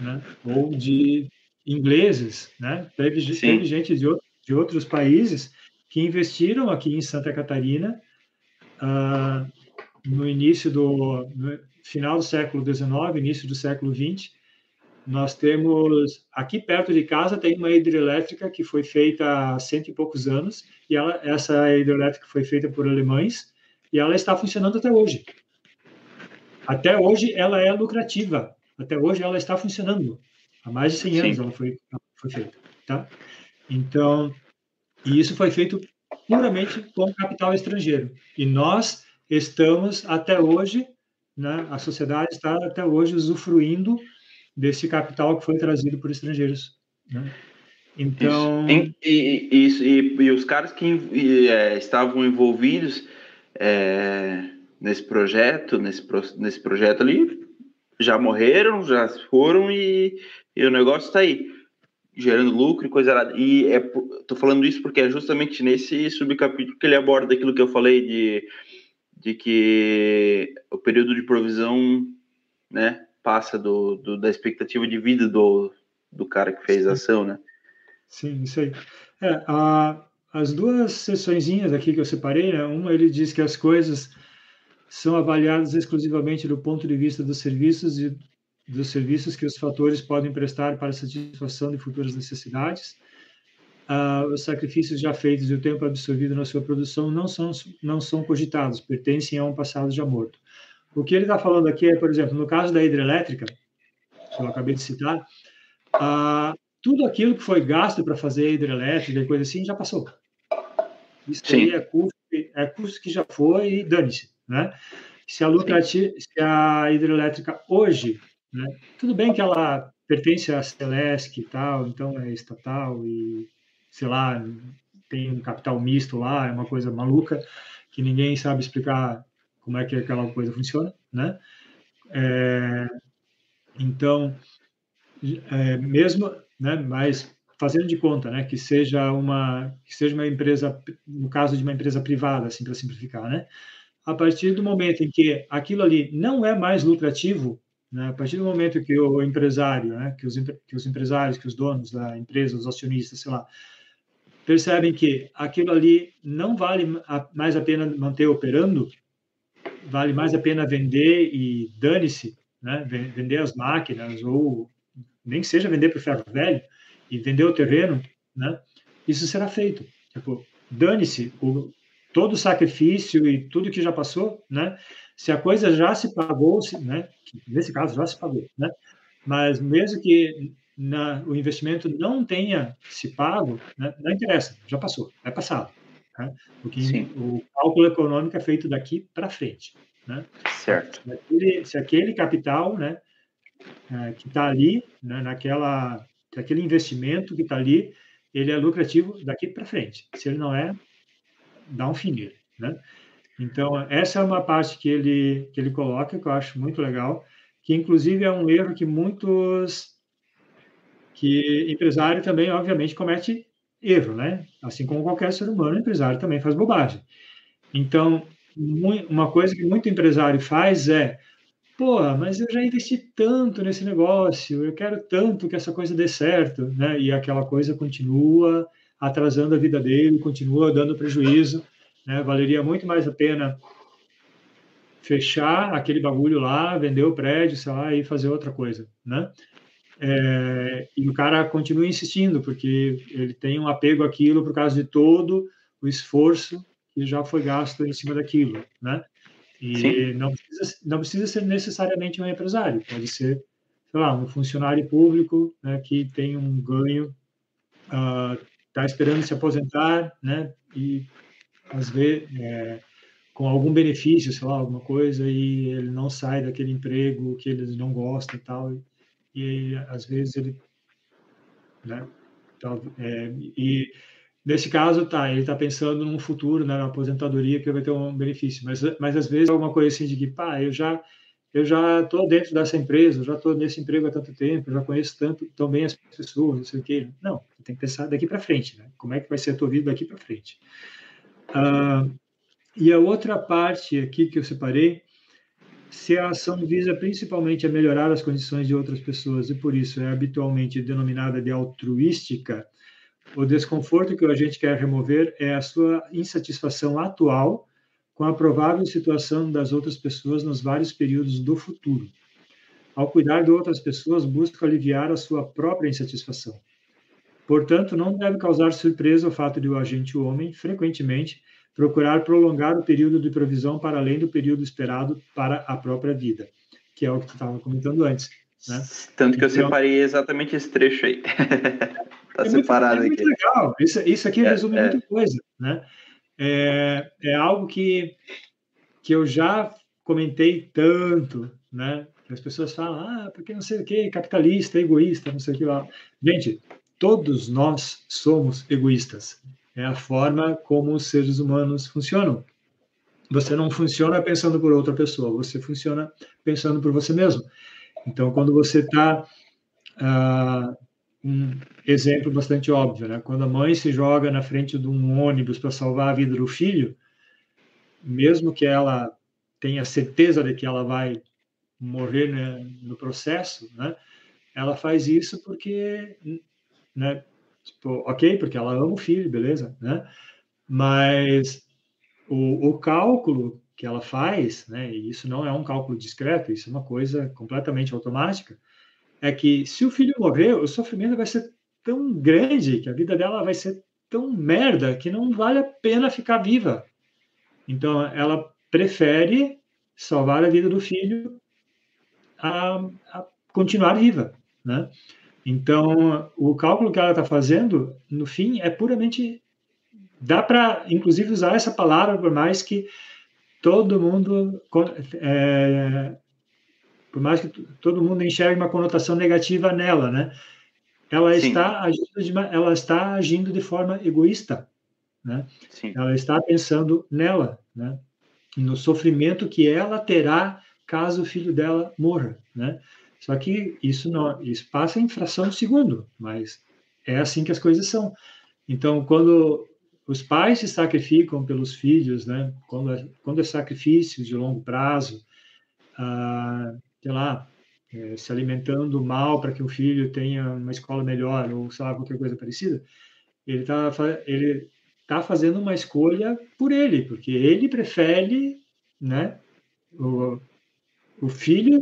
né? ou de ingleses. Né? Teve, teve gente de, de outros países que investiram aqui em Santa Catarina. Uh, no início do no final do século XIX, início do século XX, nós temos aqui perto de casa tem uma hidrelétrica que foi feita há cento e poucos anos e ela, essa hidrelétrica foi feita por alemães e ela está funcionando até hoje. Até hoje ela é lucrativa. Até hoje ela está funcionando. Há mais de 100 anos ela foi, foi feita, tá? Então, e isso foi feito puramente com capital estrangeiro. E nós estamos até hoje, né, a sociedade está até hoje usufruindo desse capital que foi trazido por estrangeiros. Né? Então. Isso. E, e, e, e, os caras que é, estavam envolvidos é, nesse projeto, nesse, nesse projeto ali, já morreram, já foram e, e o negócio está aí, gerando lucro e coisa errada. E é, tô falando isso porque é justamente nesse subcapítulo que ele aborda aquilo que eu falei de de que o período de provisão né, passa do, do, da expectativa de vida do, do cara que fez a ação, né? Sim, isso aí. É, a, as duas sessõezinhas aqui que eu separei, né, uma ele diz que as coisas são avaliadas exclusivamente do ponto de vista dos serviços e dos serviços que os fatores podem prestar para a satisfação de futuras necessidades ah, os sacrifícios já feitos e o tempo absorvido na sua produção não são, não são cogitados, pertencem a um passado já morto. O que ele está falando aqui é, por exemplo, no caso da hidrelétrica, que eu acabei de citar, ah, tudo aquilo que foi gasto para fazer a hidrelétrica e coisa assim já passou. Isso aí é custo, é custo que já foi e dane-se. Né? Se a, lucrativa, se a hidrelétrica hoje, né, tudo bem que ela pertence à Celesc e tal, então é estatal e sei lá, tem um capital misto lá, é uma coisa maluca, que ninguém sabe explicar como é que aquela coisa funciona, né? É, então, é, mesmo, né, mas fazendo de conta, né, que seja uma que seja uma empresa, no caso de uma empresa privada, assim para simplificar, né? A partir do momento em que aquilo ali não é mais lucrativo, né, a partir do momento que o empresário, né, que os que os empresários, que os donos da empresa, os acionistas, sei lá, percebem que aquilo ali não vale mais a pena manter operando, vale mais a pena vender e dane-se, né? vender as máquinas ou nem que seja vender para o ferro velho e vender o terreno, né? isso será feito. Tipo, dane-se o, todo o sacrifício e tudo que já passou, né? Se a coisa já se pagou, né? Nesse caso já se pagou, né? Mas mesmo que na, o investimento não tenha se pago, né, não interessa, já passou, é passado. Né? Porque Sim. o cálculo econômico é feito daqui para frente. Né? Certo. Se aquele, se aquele capital né, é, que está ali, né, naquela, aquele investimento que está ali, ele é lucrativo daqui para frente. Se ele não é, dá um fim nele. Né? Então, essa é uma parte que ele, que ele coloca, que eu acho muito legal, que inclusive é um erro que muitos que empresário também, obviamente, comete erro, né? Assim como qualquer ser humano, empresário também faz bobagem. Então, uma coisa que muito empresário faz é, pô, mas eu já investi tanto nesse negócio, eu quero tanto que essa coisa dê certo, né? E aquela coisa continua atrasando a vida dele, continua dando prejuízo, né? Valeria muito mais a pena fechar aquele bagulho lá, vender o prédio, sei lá, e fazer outra coisa, né? É, e o cara continua insistindo, porque ele tem um apego àquilo por causa de todo o esforço que já foi gasto em cima daquilo, né? E não precisa, não precisa ser necessariamente um empresário, pode ser, sei lá, um funcionário público né, que tem um ganho, está esperando se aposentar, né? E às vezes é, com algum benefício, sei lá, alguma coisa, e ele não sai daquele emprego que ele não gosta e tal e às vezes ele, né? Então, é, e nesse caso, tá, ele está pensando num futuro, né, na aposentadoria que vai ter um benefício, mas, mas às vezes alguma coisa assim de que, pá, eu já eu já estou dentro dessa empresa, já estou nesse emprego há tanto tempo, já conheço tanto tão bem as pessoas, não sei o quê. Não, tem que pensar daqui para frente, né? Como é que vai ser a tua vida daqui para frente? Ah, e a outra parte aqui que eu separei se a ação visa principalmente a melhorar as condições de outras pessoas e por isso é habitualmente denominada de altruística, o desconforto que o agente quer remover é a sua insatisfação atual com a provável situação das outras pessoas nos vários períodos do futuro. Ao cuidar de outras pessoas, busca aliviar a sua própria insatisfação. Portanto, não deve causar surpresa o fato de o agente homem, frequentemente, procurar prolongar o período de provisão para além do período esperado para a própria vida, que é o que tu estava comentando antes. Né? Tanto que então, eu separei exatamente esse trecho aí. Está é separado muito, é muito aqui. Legal. Isso, isso aqui é, resume é. muita coisa. Né? É, é algo que, que eu já comentei tanto, né? As pessoas falam, ah, porque não sei o que, capitalista, egoísta, não sei o que lá. Gente, todos nós somos egoístas. É a forma como os seres humanos funcionam. Você não funciona pensando por outra pessoa, você funciona pensando por você mesmo. Então, quando você está. Ah, um exemplo bastante óbvio, né? Quando a mãe se joga na frente de um ônibus para salvar a vida do filho, mesmo que ela tenha certeza de que ela vai morrer né, no processo, né? Ela faz isso porque, né? Tipo, ok, porque ela ama o filho, beleza, né? Mas o, o cálculo que ela faz, né? E isso não é um cálculo discreto, isso é uma coisa completamente automática. É que se o filho morrer, o sofrimento vai ser tão grande que a vida dela vai ser tão merda que não vale a pena ficar viva. Então, ela prefere salvar a vida do filho a, a continuar viva, né? Então, o cálculo que ela está fazendo, no fim, é puramente. Dá para, inclusive, usar essa palavra, por mais que todo mundo. É, por mais que todo mundo enxergue uma conotação negativa nela, né? Ela está, agindo de, ela está agindo de forma egoísta, né? Sim. Ela está pensando nela, né? No sofrimento que ela terá caso o filho dela morra, né? Só que isso não, isso passa em fração de segundo, mas é assim que as coisas são. Então, quando os pais se sacrificam pelos filhos, né? Quando é, quando é sacrifício de longo prazo, ah, sei lá, é, se alimentando mal para que o filho tenha uma escola melhor ou sei lá qualquer coisa parecida, ele está ele tá fazendo uma escolha por ele, porque ele prefere, né? O, o filho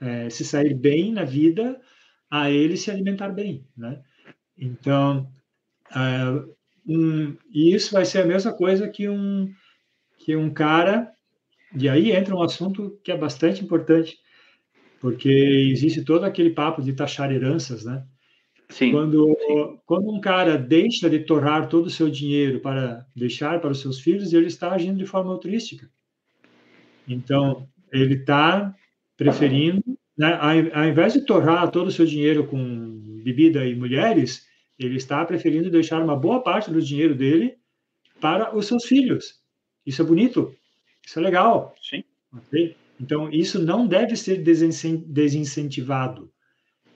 é, se sair bem na vida a ele se alimentar bem, né? Então, uh, um, isso vai ser a mesma coisa que um que um cara e aí entra um assunto que é bastante importante porque existe todo aquele papo de taxar heranças, né? Sim. Quando, sim. quando um cara deixa de torrar todo o seu dinheiro para deixar para os seus filhos, ele está agindo de forma altruística. Então, ele está preferindo, né, ao, invés de torrar todo o seu dinheiro com bebida e mulheres, ele está preferindo deixar uma boa parte do dinheiro dele para os seus filhos. Isso é bonito, isso é legal. Sim. Okay? Então, isso não deve ser desincentivado.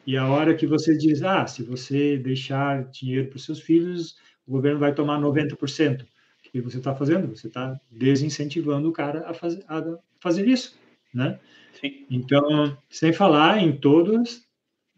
E a hora que você diz, ah, se você deixar dinheiro para os seus filhos, o governo vai tomar 90%. O que você está fazendo? Você está desincentivando o cara a fazer, a fazer isso, né? Sim. Então, sem falar em todos,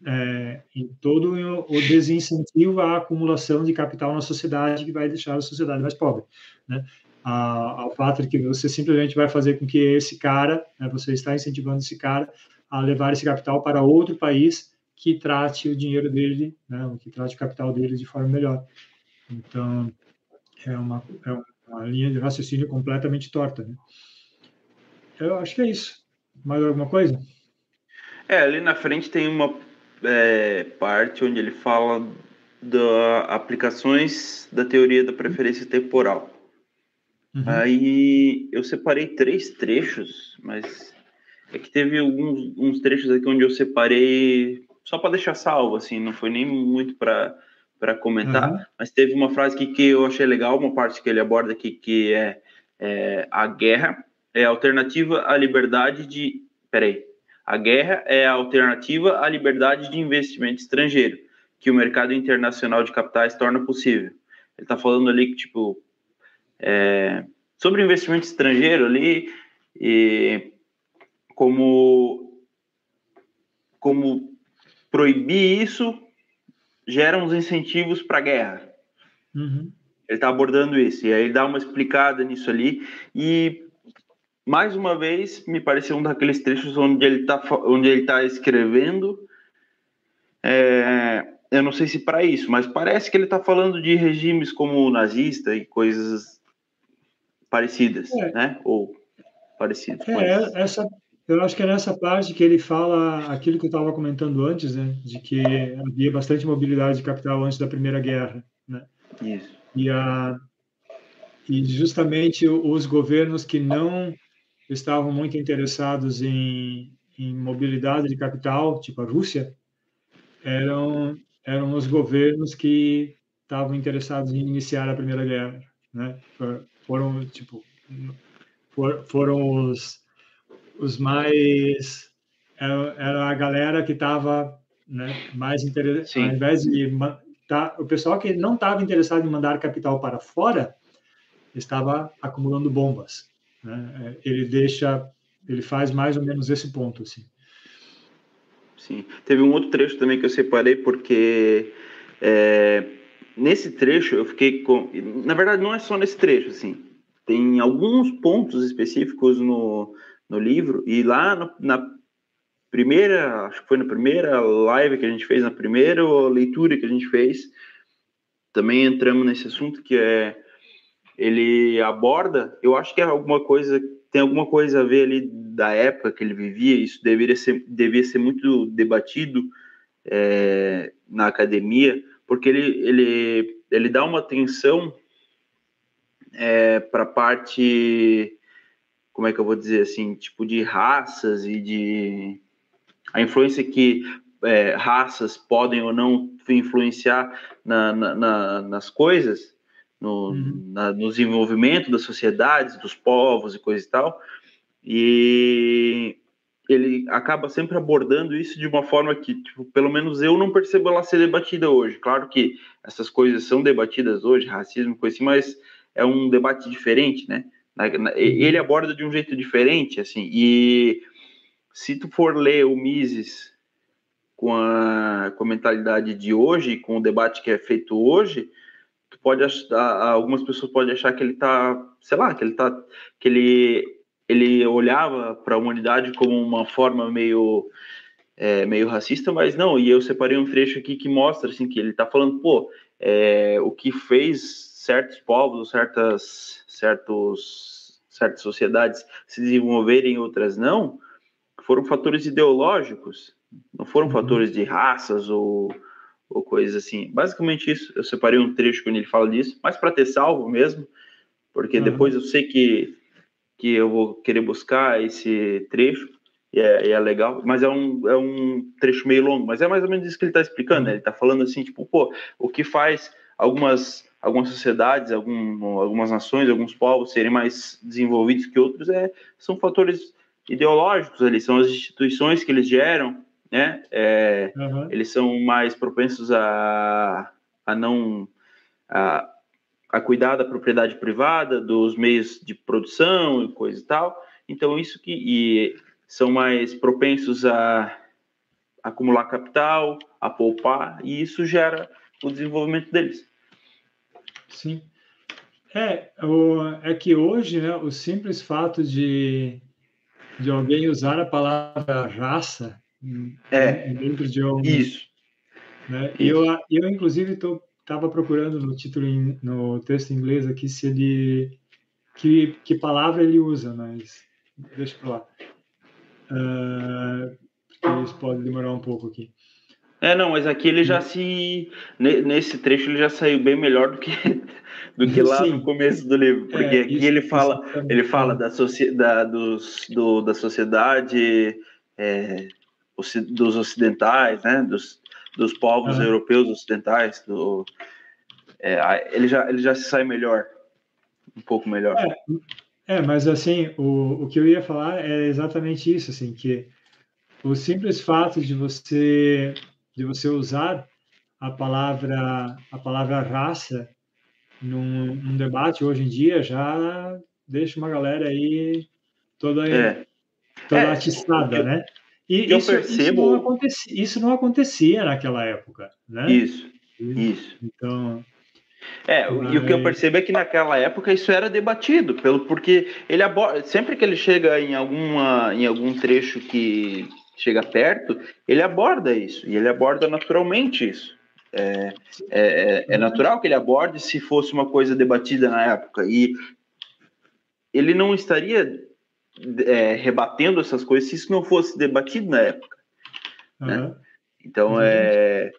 é, em todo o desincentivo à acumulação de capital na sociedade que vai deixar a sociedade mais pobre, né? Ao fato de que você simplesmente vai fazer com que esse cara, né, você está incentivando esse cara a levar esse capital para outro país que trate o dinheiro dele, né, que trate o capital dele de forma melhor. Então, é uma, é uma linha de raciocínio completamente torta. Né? Eu acho que é isso. Mais alguma coisa? É, ali na frente tem uma é, parte onde ele fala das aplicações da teoria da preferência temporal. Uhum. Aí eu separei três trechos, mas é que teve alguns uns trechos aqui onde eu separei só para deixar salvo, assim, não foi nem muito para para comentar, uhum. mas teve uma frase aqui que eu achei legal, uma parte que ele aborda aqui que é, é a guerra é a alternativa à liberdade de, peraí, a guerra é a alternativa à liberdade de investimento estrangeiro que o mercado internacional de capitais torna possível. Ele está falando ali que tipo é, sobre investimento estrangeiro ali, e como, como proibir isso gera uns incentivos para a guerra. Uhum. Ele está abordando isso, e aí ele dá uma explicada nisso ali, e mais uma vez me pareceu um daqueles trechos onde ele está onde ele tá escrevendo é, eu não sei se para isso, mas parece que ele está falando de regimes como o nazista e coisas parecidas, é. né? Ou parecidas. É, essa, eu acho que é nessa parte que ele fala aquilo que eu estava comentando antes, né? De que havia bastante mobilidade de capital antes da Primeira Guerra, né? Isso. E, a, e justamente os governos que não estavam muito interessados em, em mobilidade de capital, tipo a Rússia, eram, eram os governos que estavam interessados em iniciar a Primeira Guerra, né? Foram tipo for, foram os, os mais era, era a galera que estava né, mais interessada ao invés de tá, o pessoal que não estava interessado em mandar capital para fora estava acumulando bombas né? ele deixa ele faz mais ou menos esse ponto assim sim teve um outro trecho também que eu separei porque é nesse trecho eu fiquei com. Na verdade, não é só nesse trecho, assim. Tem alguns pontos específicos no, no livro, e lá no, na primeira, acho que foi na primeira live que a gente fez, na primeira leitura que a gente fez, também entramos nesse assunto que é. Ele aborda, eu acho que é alguma coisa, tem alguma coisa a ver ali da época que ele vivia, isso deveria ser, devia ser muito debatido é, na academia, porque ele, ele, ele dá uma atenção é, para a parte, como é que eu vou dizer assim, tipo de raças e de a influência que é, raças podem ou não influenciar na, na, na, nas coisas, no, uhum. no desenvolvimento das sociedades, dos povos e coisa e tal. E que ele acaba sempre abordando isso de uma forma que, tipo, pelo menos eu não percebo ela ser debatida hoje. Claro que essas coisas são debatidas hoje, racismo, coisa assim, mas é um debate diferente, né? Uhum. Ele aborda de um jeito diferente, assim, e se tu for ler o Mises com a, com a mentalidade de hoje, com o debate que é feito hoje, tu pode achar, algumas pessoas podem achar que ele tá, sei lá, que ele tá, que ele, ele olhava para a humanidade como uma forma meio é, meio racista, mas não, e eu separei um trecho aqui que mostra, assim, que ele está falando, pô, é, o que fez certos povos, certas, certos, certas sociedades se desenvolverem, outras não, foram fatores ideológicos, não foram uhum. fatores de raças ou, ou coisas assim. Basicamente isso, eu separei um trecho quando ele fala disso, mas para ter salvo mesmo, porque uhum. depois eu sei que, que eu vou querer buscar esse trecho, e é, é, legal, mas é um, é um trecho meio longo, mas é mais ou menos isso que ele está explicando, né? Ele está falando assim, tipo, pô, o que faz algumas, algumas sociedades, algum, algumas nações, alguns povos serem mais desenvolvidos que outros é, são fatores ideológicos ali, são as instituições que eles geram, né? É, uhum. Eles são mais propensos a, a não a, a cuidar da propriedade privada, dos meios de produção e coisa e tal. Então isso que e são mais propensos a acumular capital, a poupar e isso gera o desenvolvimento deles. Sim. É, o, é que hoje, né, o simples fato de de alguém usar a palavra raça é, dentro de um. Isso. Né? Isso. Eu, eu, inclusive, estava procurando no título, em, no texto em inglês aqui, se ele. Que, que palavra ele usa, mas deixa para lá. Uh, porque isso pode demorar um pouco aqui. É, não, mas aqui ele já se. Nesse trecho ele já saiu bem melhor do que, do que lá Sim. no começo do livro. Porque é, aqui isso, ele fala, ele fala da, da, dos, do, da sociedade é, dos ocidentais, né? Dos, dos povos uhum. europeus ocidentais. Do, é, ele, já, ele já se sai melhor. Um pouco melhor. É, é, mas assim, o, o que eu ia falar é exatamente isso, assim, que o simples fato de você de você usar a palavra a palavra raça num, num debate hoje em dia já deixa uma galera aí toda é. toda é, atiçada, né? E eu isso, percebo isso não, acontecia, isso não acontecia naquela época, né? Isso, isso. Então é, mas... e o que eu percebo é que naquela época isso era debatido, pelo porque ele aborda, sempre que ele chega em alguma em algum trecho que chega perto, ele aborda isso, e ele aborda naturalmente isso. É, é, é, natural que ele aborde se fosse uma coisa debatida na época, e ele não estaria é, rebatendo essas coisas se isso não fosse debatido na época. Uhum. Né? Então, é.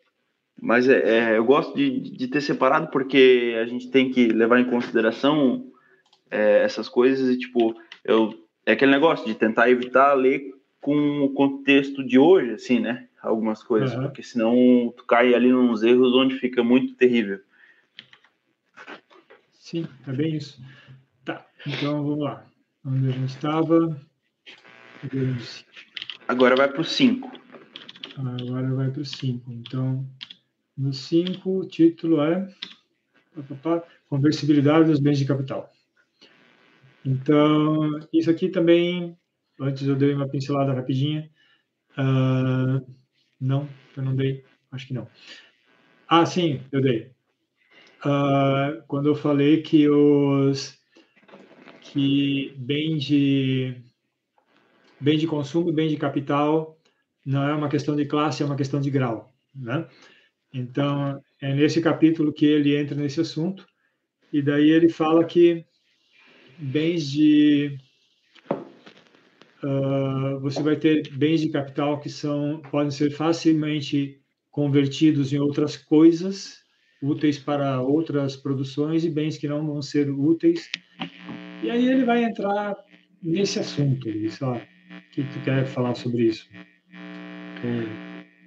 Mas é, é, eu gosto de, de ter separado porque a gente tem que levar em consideração é, essas coisas e, tipo, eu, é aquele negócio de tentar evitar ler com o contexto de hoje, assim, né? Algumas coisas, uhum. porque senão tu cai ali nos erros onde fica muito terrível. Sim, é bem isso. Tá, então vamos lá. Onde a gente estava? Agora vai para o 5. Agora vai para o 5. Então, no 5, o título é Conversibilidade dos bens de capital. Então, isso aqui também Antes eu dei uma pincelada rapidinha. Uh, não, eu não dei. Acho que não. Ah, sim, eu dei. Uh, quando eu falei que os que bem de bem de consumo, bem de capital não é uma questão de classe, é uma questão de grau, né? Então é nesse capítulo que ele entra nesse assunto e daí ele fala que bens de uh, você vai ter bens de capital que são podem ser facilmente convertidos em outras coisas úteis para outras produções e bens que não vão ser úteis. E aí ele vai entrar nesse assunto, isso, ó, que tu quer falar sobre isso?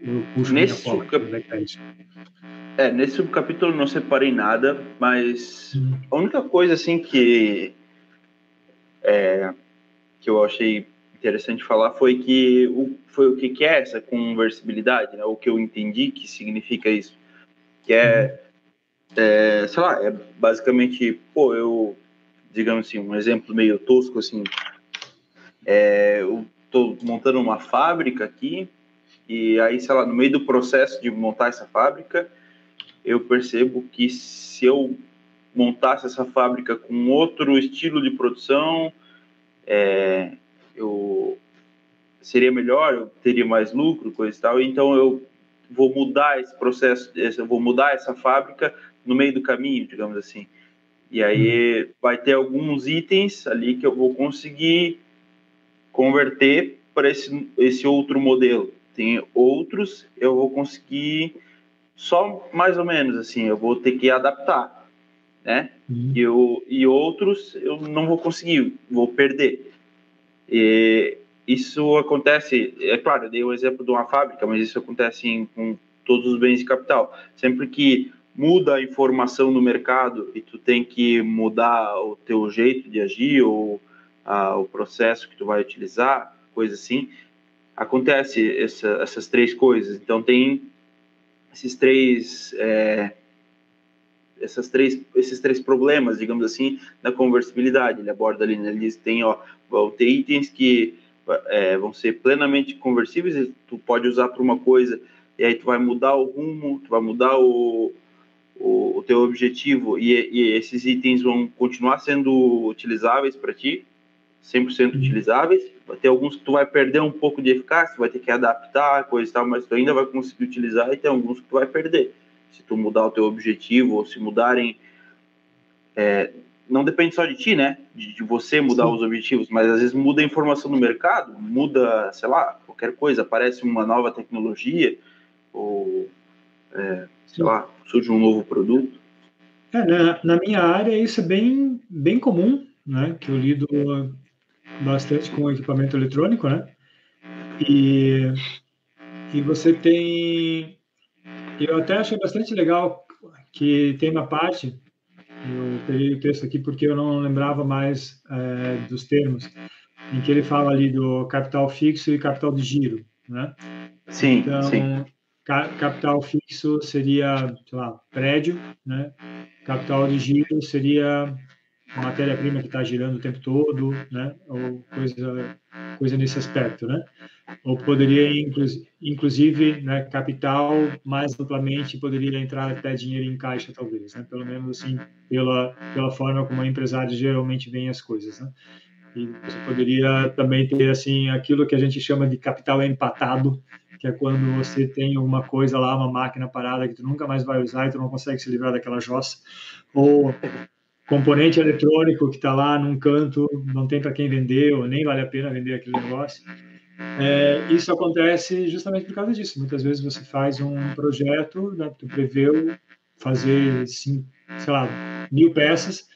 Eu, eu puxo nesse subcap... é, é, nesse subcapítulo não separei nada, mas hum. a única coisa assim que é, que eu achei interessante falar foi que o, foi o que, que é essa conversibilidade, né? O que eu entendi que significa isso, que é, é, sei lá, é basicamente, pô, eu, digamos assim, um exemplo meio tosco assim, é, eu tô montando uma fábrica aqui e aí, sei lá, no meio do processo de montar essa fábrica, eu percebo que se eu montasse essa fábrica com outro estilo de produção, é, eu seria melhor, eu teria mais lucro, coisa e tal. Então eu vou mudar esse processo, eu vou mudar essa fábrica no meio do caminho, digamos assim. E aí uhum. vai ter alguns itens ali que eu vou conseguir converter para esse, esse outro modelo. Tem outros eu vou conseguir só mais ou menos assim, eu vou ter que adaptar, né? Uhum. E, eu, e outros eu não vou conseguir, vou perder. E isso acontece, é claro, eu dei o exemplo de uma fábrica, mas isso acontece em, com todos os bens de capital. Sempre que muda a informação no mercado e tu tem que mudar o teu jeito de agir ou a, o processo que tu vai utilizar, coisa assim, acontece essa, essas três coisas. Então tem esses três é, essas três esses três problemas digamos assim da conversibilidade ele aborda ali né? ele diz tem ó vão ter itens que é, vão ser plenamente conversíveis tu pode usar para uma coisa e aí tu vai mudar o rumo tu vai mudar o o, o teu objetivo e, e esses itens vão continuar sendo utilizáveis para ti 100% uhum. utilizáveis vai ter alguns que tu vai perder um pouco de eficácia, vai ter que adaptar, coisa e tal, mas tu ainda vai conseguir utilizar e tem alguns que tu vai perder. Se tu mudar o teu objetivo ou se mudarem, é, não depende só de ti, né? De, de você mudar Sim. os objetivos, mas às vezes muda a informação no mercado, muda, sei lá, qualquer coisa, aparece uma nova tecnologia ou, é, sei lá, surge um novo produto. É, na, na minha área isso é bem, bem comum, né? Que eu lido bastante com equipamento eletrônico, né? E, e você tem. Eu até achei bastante legal que tem uma parte, eu peguei o texto aqui porque eu não lembrava mais é, dos termos, em que ele fala ali do capital fixo e capital de giro, né? Sim, então, sim. Capital fixo seria, sei lá, prédio, né? Capital de giro seria matéria-prima que está girando o tempo todo, né? Ou coisa, coisa nesse aspecto, né? Ou poderia, inclusive, né, capital mais amplamente poderia entrar até dinheiro em caixa, talvez, né? Pelo menos assim, pela, pela forma como a empresário geralmente vem as coisas, né? E você poderia também ter, assim, aquilo que a gente chama de capital empatado, que é quando você tem alguma coisa lá, uma máquina parada que tu nunca mais vai usar e tu não consegue se livrar daquela jossa, ou componente eletrônico que está lá num canto, não tem para quem vender, ou nem vale a pena vender aquele negócio. É, isso acontece justamente por causa disso. Muitas vezes você faz um projeto, né, tu preveu fazer, sei lá, mil peças,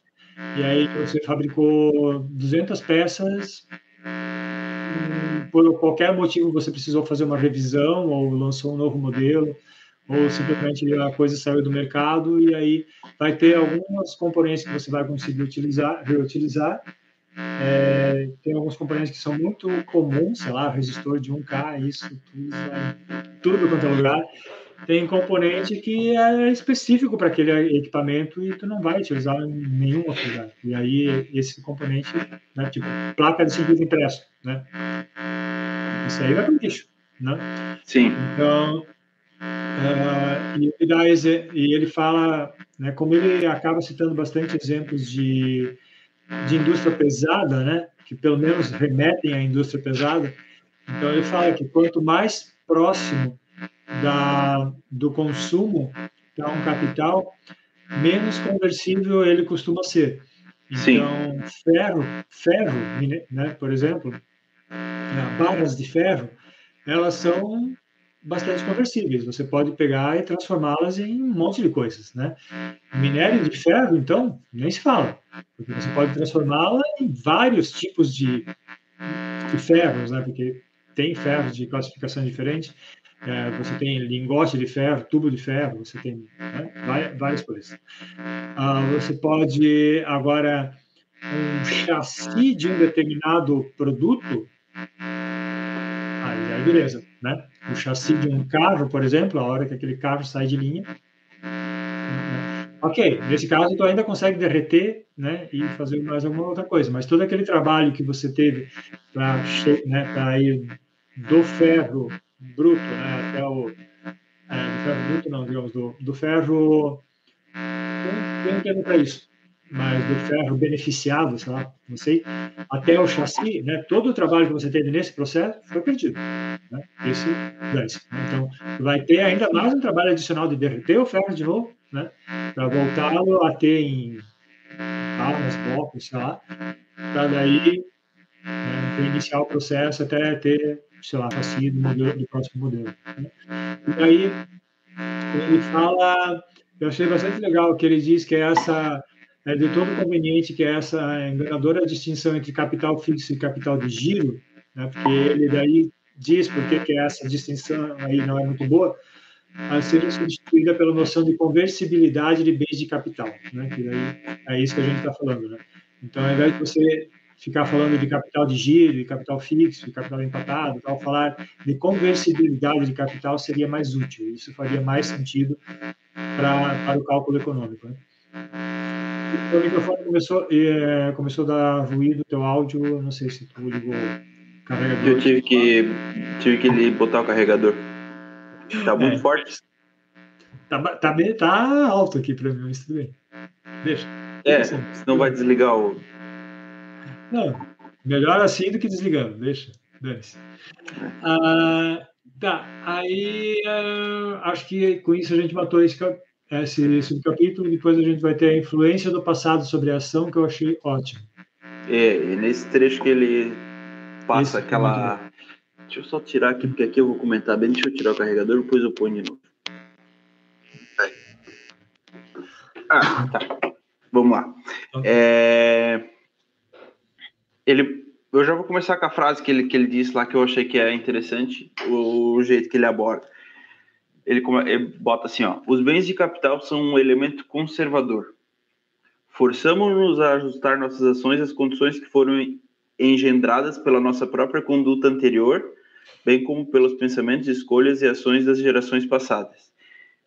e aí você fabricou 200 peças, por qualquer motivo você precisou fazer uma revisão ou lançou um novo modelo, ou simplesmente a coisa saiu do mercado e aí vai ter algumas componentes que você vai conseguir utilizar, reutilizar. É, tem alguns componentes que são muito comuns, sei lá, resistor de 1K, isso, tudo, tudo quanto é lugar. Tem componente que é específico para aquele equipamento e tu não vai utilizar em nenhum outro lugar. E aí esse componente, né, tipo placa de circuito impresso, né? Isso aí vai para o lixo, né? Sim. Então, Uh, e, ele dá, e ele fala, né, como ele acaba citando bastante exemplos de, de indústria pesada, né, que pelo menos remetem à indústria pesada, então ele fala que quanto mais próximo da, do consumo está um capital, menos conversível ele costuma ser. Então, Sim. ferro, ferro, né, por exemplo, barras de ferro, elas são bastante conversíveis. Você pode pegar e transformá-las em um monte de coisas, né? Minério de ferro, então, nem se fala, porque você pode transformá-la em vários tipos de, de ferros, né? Porque tem ferros de classificação diferente. É, você tem lingote de ferro, tubo de ferro, você tem né? várias, várias, coisas. Ah, você pode agora um chassi de um determinado produto Aí, aí beleza, né? O chassi de um carro, por exemplo, a hora que aquele carro sai de linha, Ok, nesse caso tu ainda consegue derreter, né, e fazer mais alguma outra coisa, mas todo aquele trabalho que você teve para né, ir do ferro bruto, né, até o é, do ferro bruto não, digamos do, do ferro tem um para isso, mas do ferro beneficiado, sei lá, não sei, até o chassi, né, todo o trabalho que você teve nesse processo foi perdido, né, esse, esse. Então, vai ter ainda mais um trabalho adicional de derreter o ferro de novo né? Para voltá-lo a ter em palmas, blocos, sei lá, para daí né, o processo até ter, sei lá, facinho do, modelo, do próximo modelo. Né? E daí ele fala, eu achei bastante legal que ele diz que é essa é de todo conveniente que essa enganadora distinção entre capital fixo e capital de giro, né? porque ele daí diz por que essa distinção aí não é muito boa, a ser substituída pela noção de conversibilidade de bens de capital, né? Que daí é isso que a gente está falando, né? Então, ao invés de você ficar falando de capital de giro, de capital fixo, de capital empatado, tal, falar de conversibilidade de capital seria mais útil. Isso faria mais sentido pra, para o cálculo econômico. Né? O microfone começou, é, começou a dar ruído, teu áudio, não sei se tu ligou o carregador. Eu tive que, tive que botar o carregador. Tá muito é. forte. Tá, tá, bem, tá alto aqui para mim, mas tudo bem. Deixa. É, senão vai desligar o. Não, melhor assim do que desligando, deixa. Dane-se. Ah, tá, aí ah, acho que com isso a gente matou esse, esse subcapítulo. Depois a gente vai ter a influência do passado sobre a ação, que eu achei ótimo. É, e nesse trecho que ele passa esse aquela Deixa eu só tirar aqui, porque aqui eu vou comentar bem. Deixa eu tirar o carregador, depois eu ponho de novo. Ah, tá. Vamos lá. É... Ele, eu já vou começar com a frase que ele, que ele disse lá, que eu achei que é interessante, o, o jeito que ele aborda. Ele, ele bota assim, ó, os bens de capital são um elemento conservador. Forçamos-nos a ajustar nossas ações às condições que foram engendradas pela nossa própria conduta anterior bem como pelos pensamentos, escolhas e ações das gerações passadas.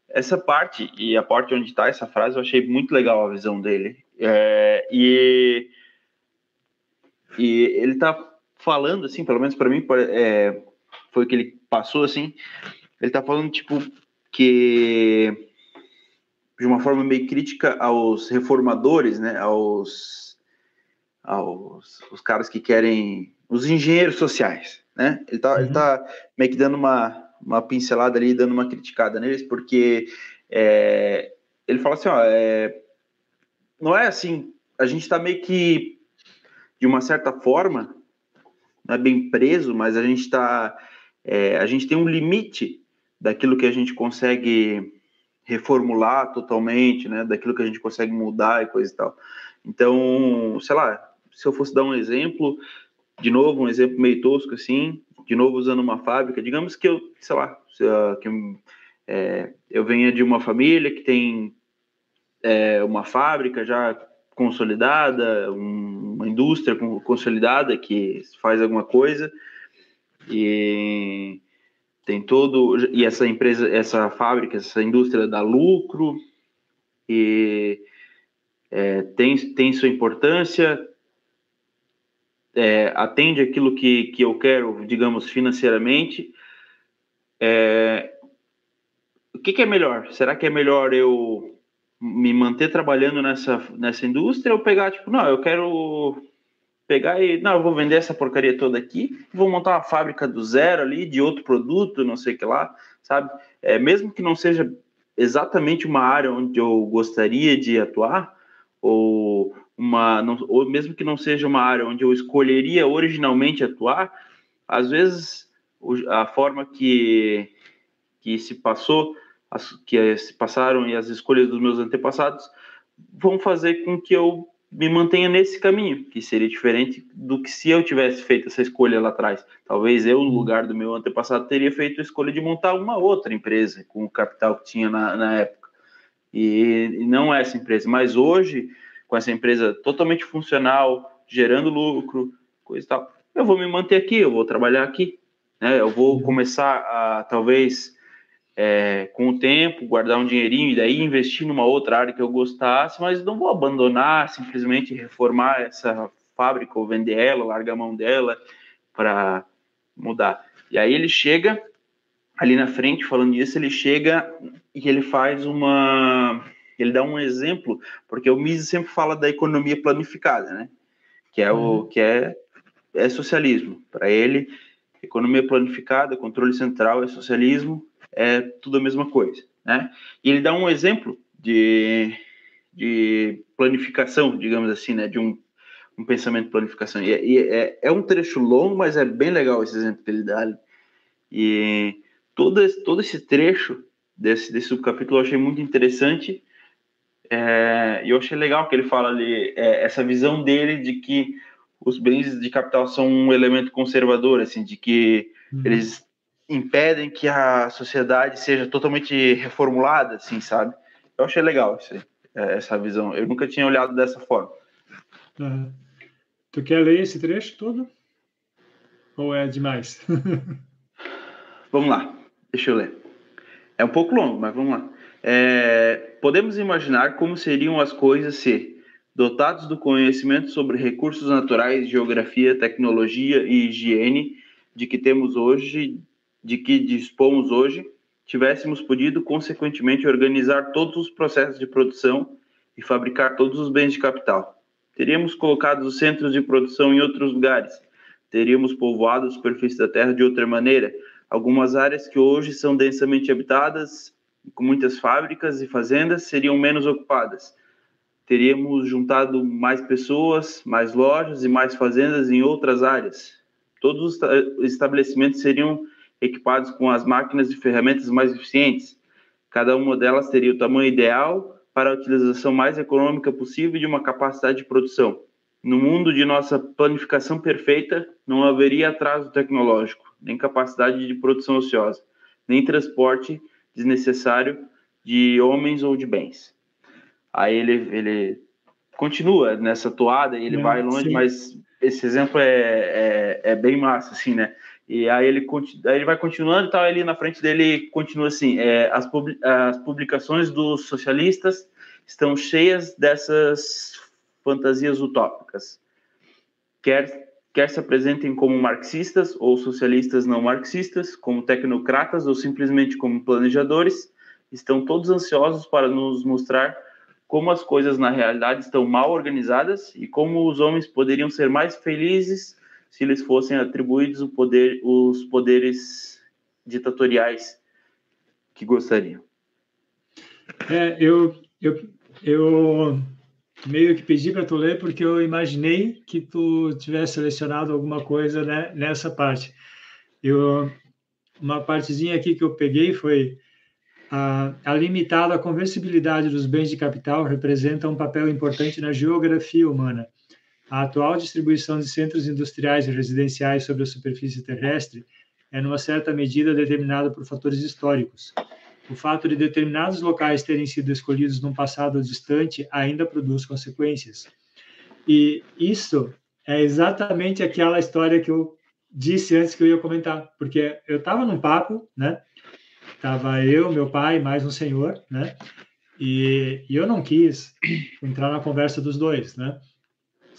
Essa parte, e a parte onde está essa frase, eu achei muito legal a visão dele. É, e, e ele está falando, assim, pelo menos para mim, é, foi o que ele passou, assim, ele está falando, tipo, que de uma forma meio crítica aos reformadores, né, aos, aos os caras que querem, os engenheiros sociais, né? Ele tá, uhum. ele tá meio que dando uma, uma pincelada ali, dando uma criticada neles, porque é, ele fala assim, ó, é, não é assim, a gente tá meio que, de uma certa forma, não é bem preso, mas a gente tá, é, a gente tem um limite daquilo que a gente consegue reformular totalmente, né, daquilo que a gente consegue mudar e coisa e tal. Então, sei lá, se eu fosse dar um exemplo, de novo, um exemplo meio tosco assim, de novo usando uma fábrica, digamos que eu, sei lá, que é, eu venha de uma família que tem é, uma fábrica já consolidada, um, uma indústria consolidada que faz alguma coisa e tem todo e essa empresa, essa fábrica, essa indústria dá lucro e é, tem, tem sua importância, é, atende aquilo que, que eu quero, digamos, financeiramente, é, o que, que, é melhor? Será que é melhor eu me manter trabalhando nessa, nessa indústria ou pegar, tipo, não, eu quero pegar e, não, eu vou vender essa porcaria toda aqui, vou montar uma fábrica do zero ali, de outro produto, não sei o que lá, sabe? É, mesmo que não seja exatamente uma área onde eu gostaria de atuar, ou uma, não, ou mesmo que não seja uma área onde eu escolheria originalmente atuar, às vezes a forma que, que se passou, as, que se passaram e as escolhas dos meus antepassados vão fazer com que eu me mantenha nesse caminho, que seria diferente do que se eu tivesse feito essa escolha lá atrás. Talvez eu, no uhum. lugar do meu antepassado, teria feito a escolha de montar uma outra empresa com o capital que tinha na, na época. E, e não essa empresa. Mas hoje, com essa empresa totalmente funcional, gerando lucro, coisa e tal, eu vou me manter aqui, eu vou trabalhar aqui, né? Eu vou uhum. começar a talvez é, com o tempo guardar um dinheirinho e daí investir numa outra área que eu gostasse, mas não vou abandonar, simplesmente reformar essa fábrica ou vender ela, largar a mão dela para mudar. E aí ele chega ali na frente, falando isso, ele chega e ele faz uma. Ele dá um exemplo, porque o Mises sempre fala da economia planificada, né? Que é o uhum. que é, é socialismo. Para ele, economia planificada, controle central é socialismo, é tudo a mesma coisa, né? E ele dá um exemplo de, de planificação, digamos assim, né? De um, um pensamento de planificação. E, e é, é um trecho longo, mas é bem legal esse exemplo que ele dá. E todo esse, todo esse trecho desse, desse subcapítulo eu achei muito interessante. É, e eu achei legal que ele fala ali, é, essa visão dele de que os bens de capital são um elemento conservador, assim, de que uhum. eles impedem que a sociedade seja totalmente reformulada, assim, sabe? Eu achei legal aí, é, essa visão. Eu nunca tinha olhado dessa forma. Uhum. Tu quer ler esse trecho todo? Ou é demais? Vamos lá. Deixa eu ler. É um pouco longo, mas vamos lá. É, podemos imaginar como seriam as coisas se, dotados do conhecimento sobre recursos naturais, geografia, tecnologia e higiene de que temos hoje, de que dispomos hoje, tivéssemos podido consequentemente organizar todos os processos de produção e fabricar todos os bens de capital. Teríamos colocado os centros de produção em outros lugares, teríamos povoado a superfície da terra de outra maneira, Algumas áreas que hoje são densamente habitadas, com muitas fábricas e fazendas, seriam menos ocupadas. Teríamos juntado mais pessoas, mais lojas e mais fazendas em outras áreas. Todos os estabelecimentos seriam equipados com as máquinas e ferramentas mais eficientes. Cada uma delas teria o tamanho ideal para a utilização mais econômica possível de uma capacidade de produção. No mundo de nossa planificação perfeita, não haveria atraso tecnológico nem capacidade de produção ociosa, nem transporte desnecessário de homens ou de bens. Aí ele, ele continua nessa toada, ele é, vai longe, sim. mas esse exemplo é, é, é, bem massa, assim, né? E aí ele, aí ele vai continuando e tal, ali na frente dele continua assim, é, as, as publicações dos socialistas estão cheias dessas fantasias utópicas. Quer quer se apresentem como marxistas ou socialistas não marxistas, como tecnocratas ou simplesmente como planejadores, estão todos ansiosos para nos mostrar como as coisas na realidade estão mal organizadas e como os homens poderiam ser mais felizes se lhes fossem atribuídos poder, os poderes ditatoriais que gostariam. É, eu, eu, eu meio que pedi para tu ler porque eu imaginei que tu tivesse selecionado alguma coisa né, nessa parte. Eu, uma partezinha aqui que eu peguei foi a, a limitada conversibilidade dos bens de capital representa um papel importante na geografia humana. A atual distribuição de centros industriais e residenciais sobre a superfície terrestre é, numa certa medida, determinada por fatores históricos o fato de determinados locais terem sido escolhidos num passado distante ainda produz consequências. E isso é exatamente aquela história que eu disse antes que eu ia comentar, porque eu estava num papo, né? Tava eu, meu pai, mais um senhor, né? E, e eu não quis entrar na conversa dos dois, né?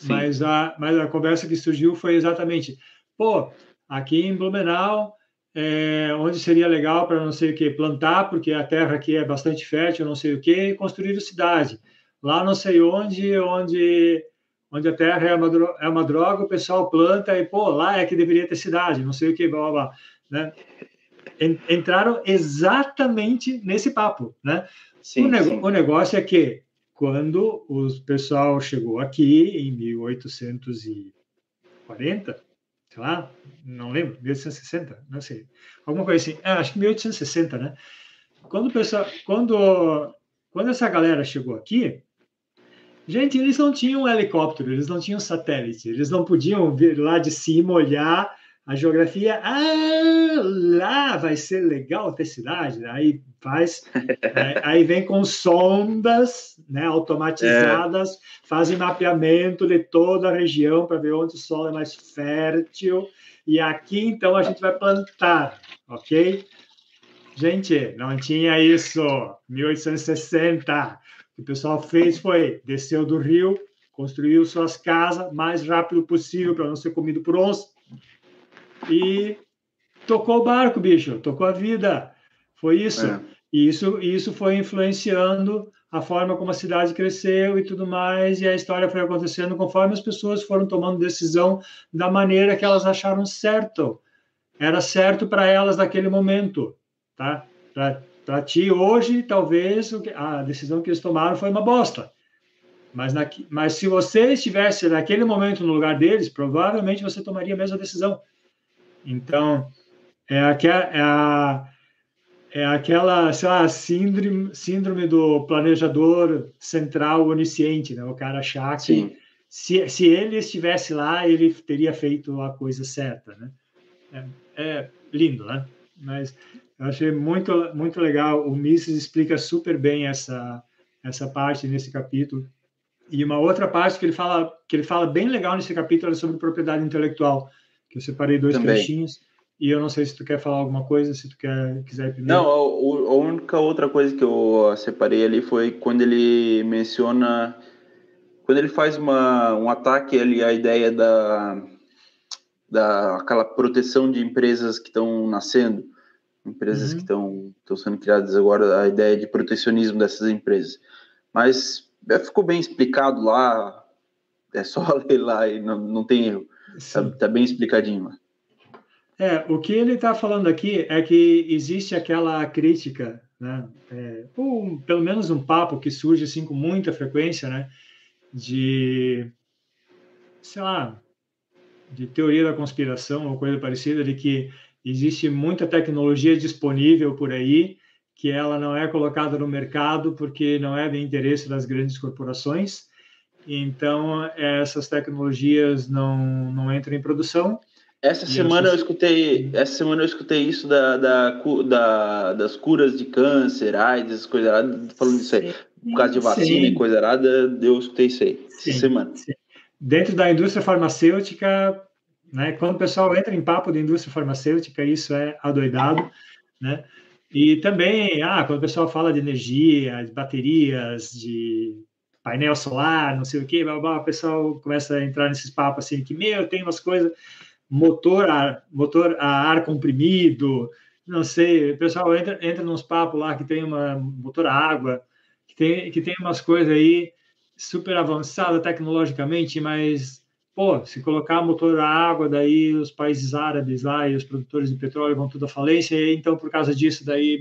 Mas a, mas a conversa que surgiu foi exatamente, pô, aqui em Blumenau é, onde seria legal para não sei o que plantar, porque a terra aqui é bastante fértil, não sei o que, construir cidade. Lá não sei onde, onde, onde a terra é uma, droga, é uma droga, o pessoal planta e, pô, lá é que deveria ter cidade, não sei o que, blá, blá, blá né? Entraram exatamente nesse papo, né? Sim, o, sim. o negócio é que quando o pessoal chegou aqui em 1840, sei lá, não lembro, 1860, não sei, alguma coisa assim, é, acho que 1860, né? Quando o pessoal, quando, quando essa galera chegou aqui, gente, eles não tinham helicóptero, eles não tinham satélite, eles não podiam vir lá de cima olhar a geografia, ah, lá vai ser legal ter cidade, aí Faz, é, aí vem com sondas né, automatizadas, é. fazem mapeamento de toda a região para ver onde o solo é mais fértil. E aqui, então, a gente vai plantar, ok? Gente, não tinha isso. 1860. O que o pessoal fez foi desceu do rio, construiu suas casas mais rápido possível para não ser comido por onça. E tocou o barco, bicho, tocou a vida. Foi isso. É. E isso, isso foi influenciando a forma como a cidade cresceu e tudo mais, e a história foi acontecendo conforme as pessoas foram tomando decisão da maneira que elas acharam certo. Era certo para elas naquele momento, tá? Para ti, hoje, talvez a decisão que eles tomaram foi uma bosta. Mas, na, mas se você estivesse naquele momento no lugar deles, provavelmente você tomaria a mesma decisão. Então, é, aqua, é a é aquela, sei lá, síndrome, síndrome do planejador central onisciente, né? O cara achar que se, se ele estivesse lá, ele teria feito a coisa certa, né? É, é lindo, né? Mas eu achei muito, muito legal. O Mises explica super bem essa, essa parte nesse capítulo. E uma outra parte que ele fala, que ele fala bem legal nesse capítulo é sobre propriedade intelectual, que eu separei dois Também. trechinhos. E eu não sei se tu quer falar alguma coisa, se tu quer, quiser primeiro. Não, a, a única outra coisa que eu separei ali foi quando ele menciona. Quando ele faz uma, um ataque ali à ideia da, da aquela proteção de empresas que estão nascendo, empresas uhum. que estão, sendo criadas agora, a ideia de protecionismo dessas empresas. Mas é, ficou bem explicado lá, é só ler lá e não, não tem erro. Tá, tá, bem explicadinho lá. É, o que ele está falando aqui é que existe aquela crítica, né, é, ou pelo menos um papo que surge assim com muita frequência, né, de, sei lá, de teoria da conspiração ou coisa parecida, de que existe muita tecnologia disponível por aí que ela não é colocada no mercado porque não é de interesse das grandes corporações, então essas tecnologias não, não entram em produção essa semana eu escutei, essa semana eu escutei isso da, da, da das curas de câncer, AIDS, essas coisas lá, falando disso aí. Por causa de vacina sim. e coisa errada, eu escutei isso aí, sim, essa semana. Sim. Dentro da indústria farmacêutica, né, quando o pessoal entra em papo de indústria farmacêutica, isso é adoidado, né? E também, ah, quando o pessoal fala de energia, de baterias, de painel solar, não sei o quê, blá, blá, o pessoal começa a entrar nesses papos assim, que, meu, tem umas coisas motor a, motor a ar comprimido, não sei, o pessoal entra, entra nos papos lá que tem uma motor a água, que tem, que tem umas coisas aí super avançadas tecnologicamente, mas, pô, se colocar motor a água, daí os países árabes lá e os produtores de petróleo vão tudo à falência, e então, por causa disso, daí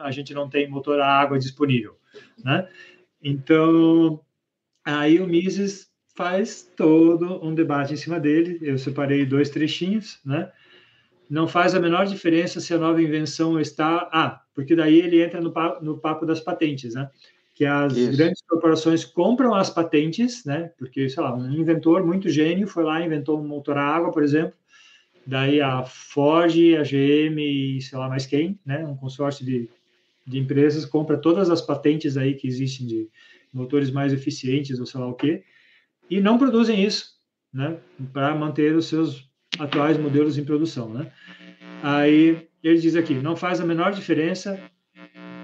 a gente não tem motor a água disponível, né? Então, aí o Mises faz todo um debate em cima dele. Eu separei dois trechinhos, né? Não faz a menor diferença se a nova invenção está. Ah, porque daí ele entra no papo, no papo das patentes, né? Que as Isso. grandes corporações compram as patentes, né? Porque, sei lá, um inventor muito gênio foi lá, inventou um motor a água, por exemplo. Daí a Ford, a GM e sei lá mais quem, né? Um consórcio de, de empresas compra todas as patentes aí que existem de motores mais eficientes ou sei lá o quê e não produzem isso, né, para manter os seus atuais modelos em produção, né? Aí ele diz aqui, não faz a menor diferença.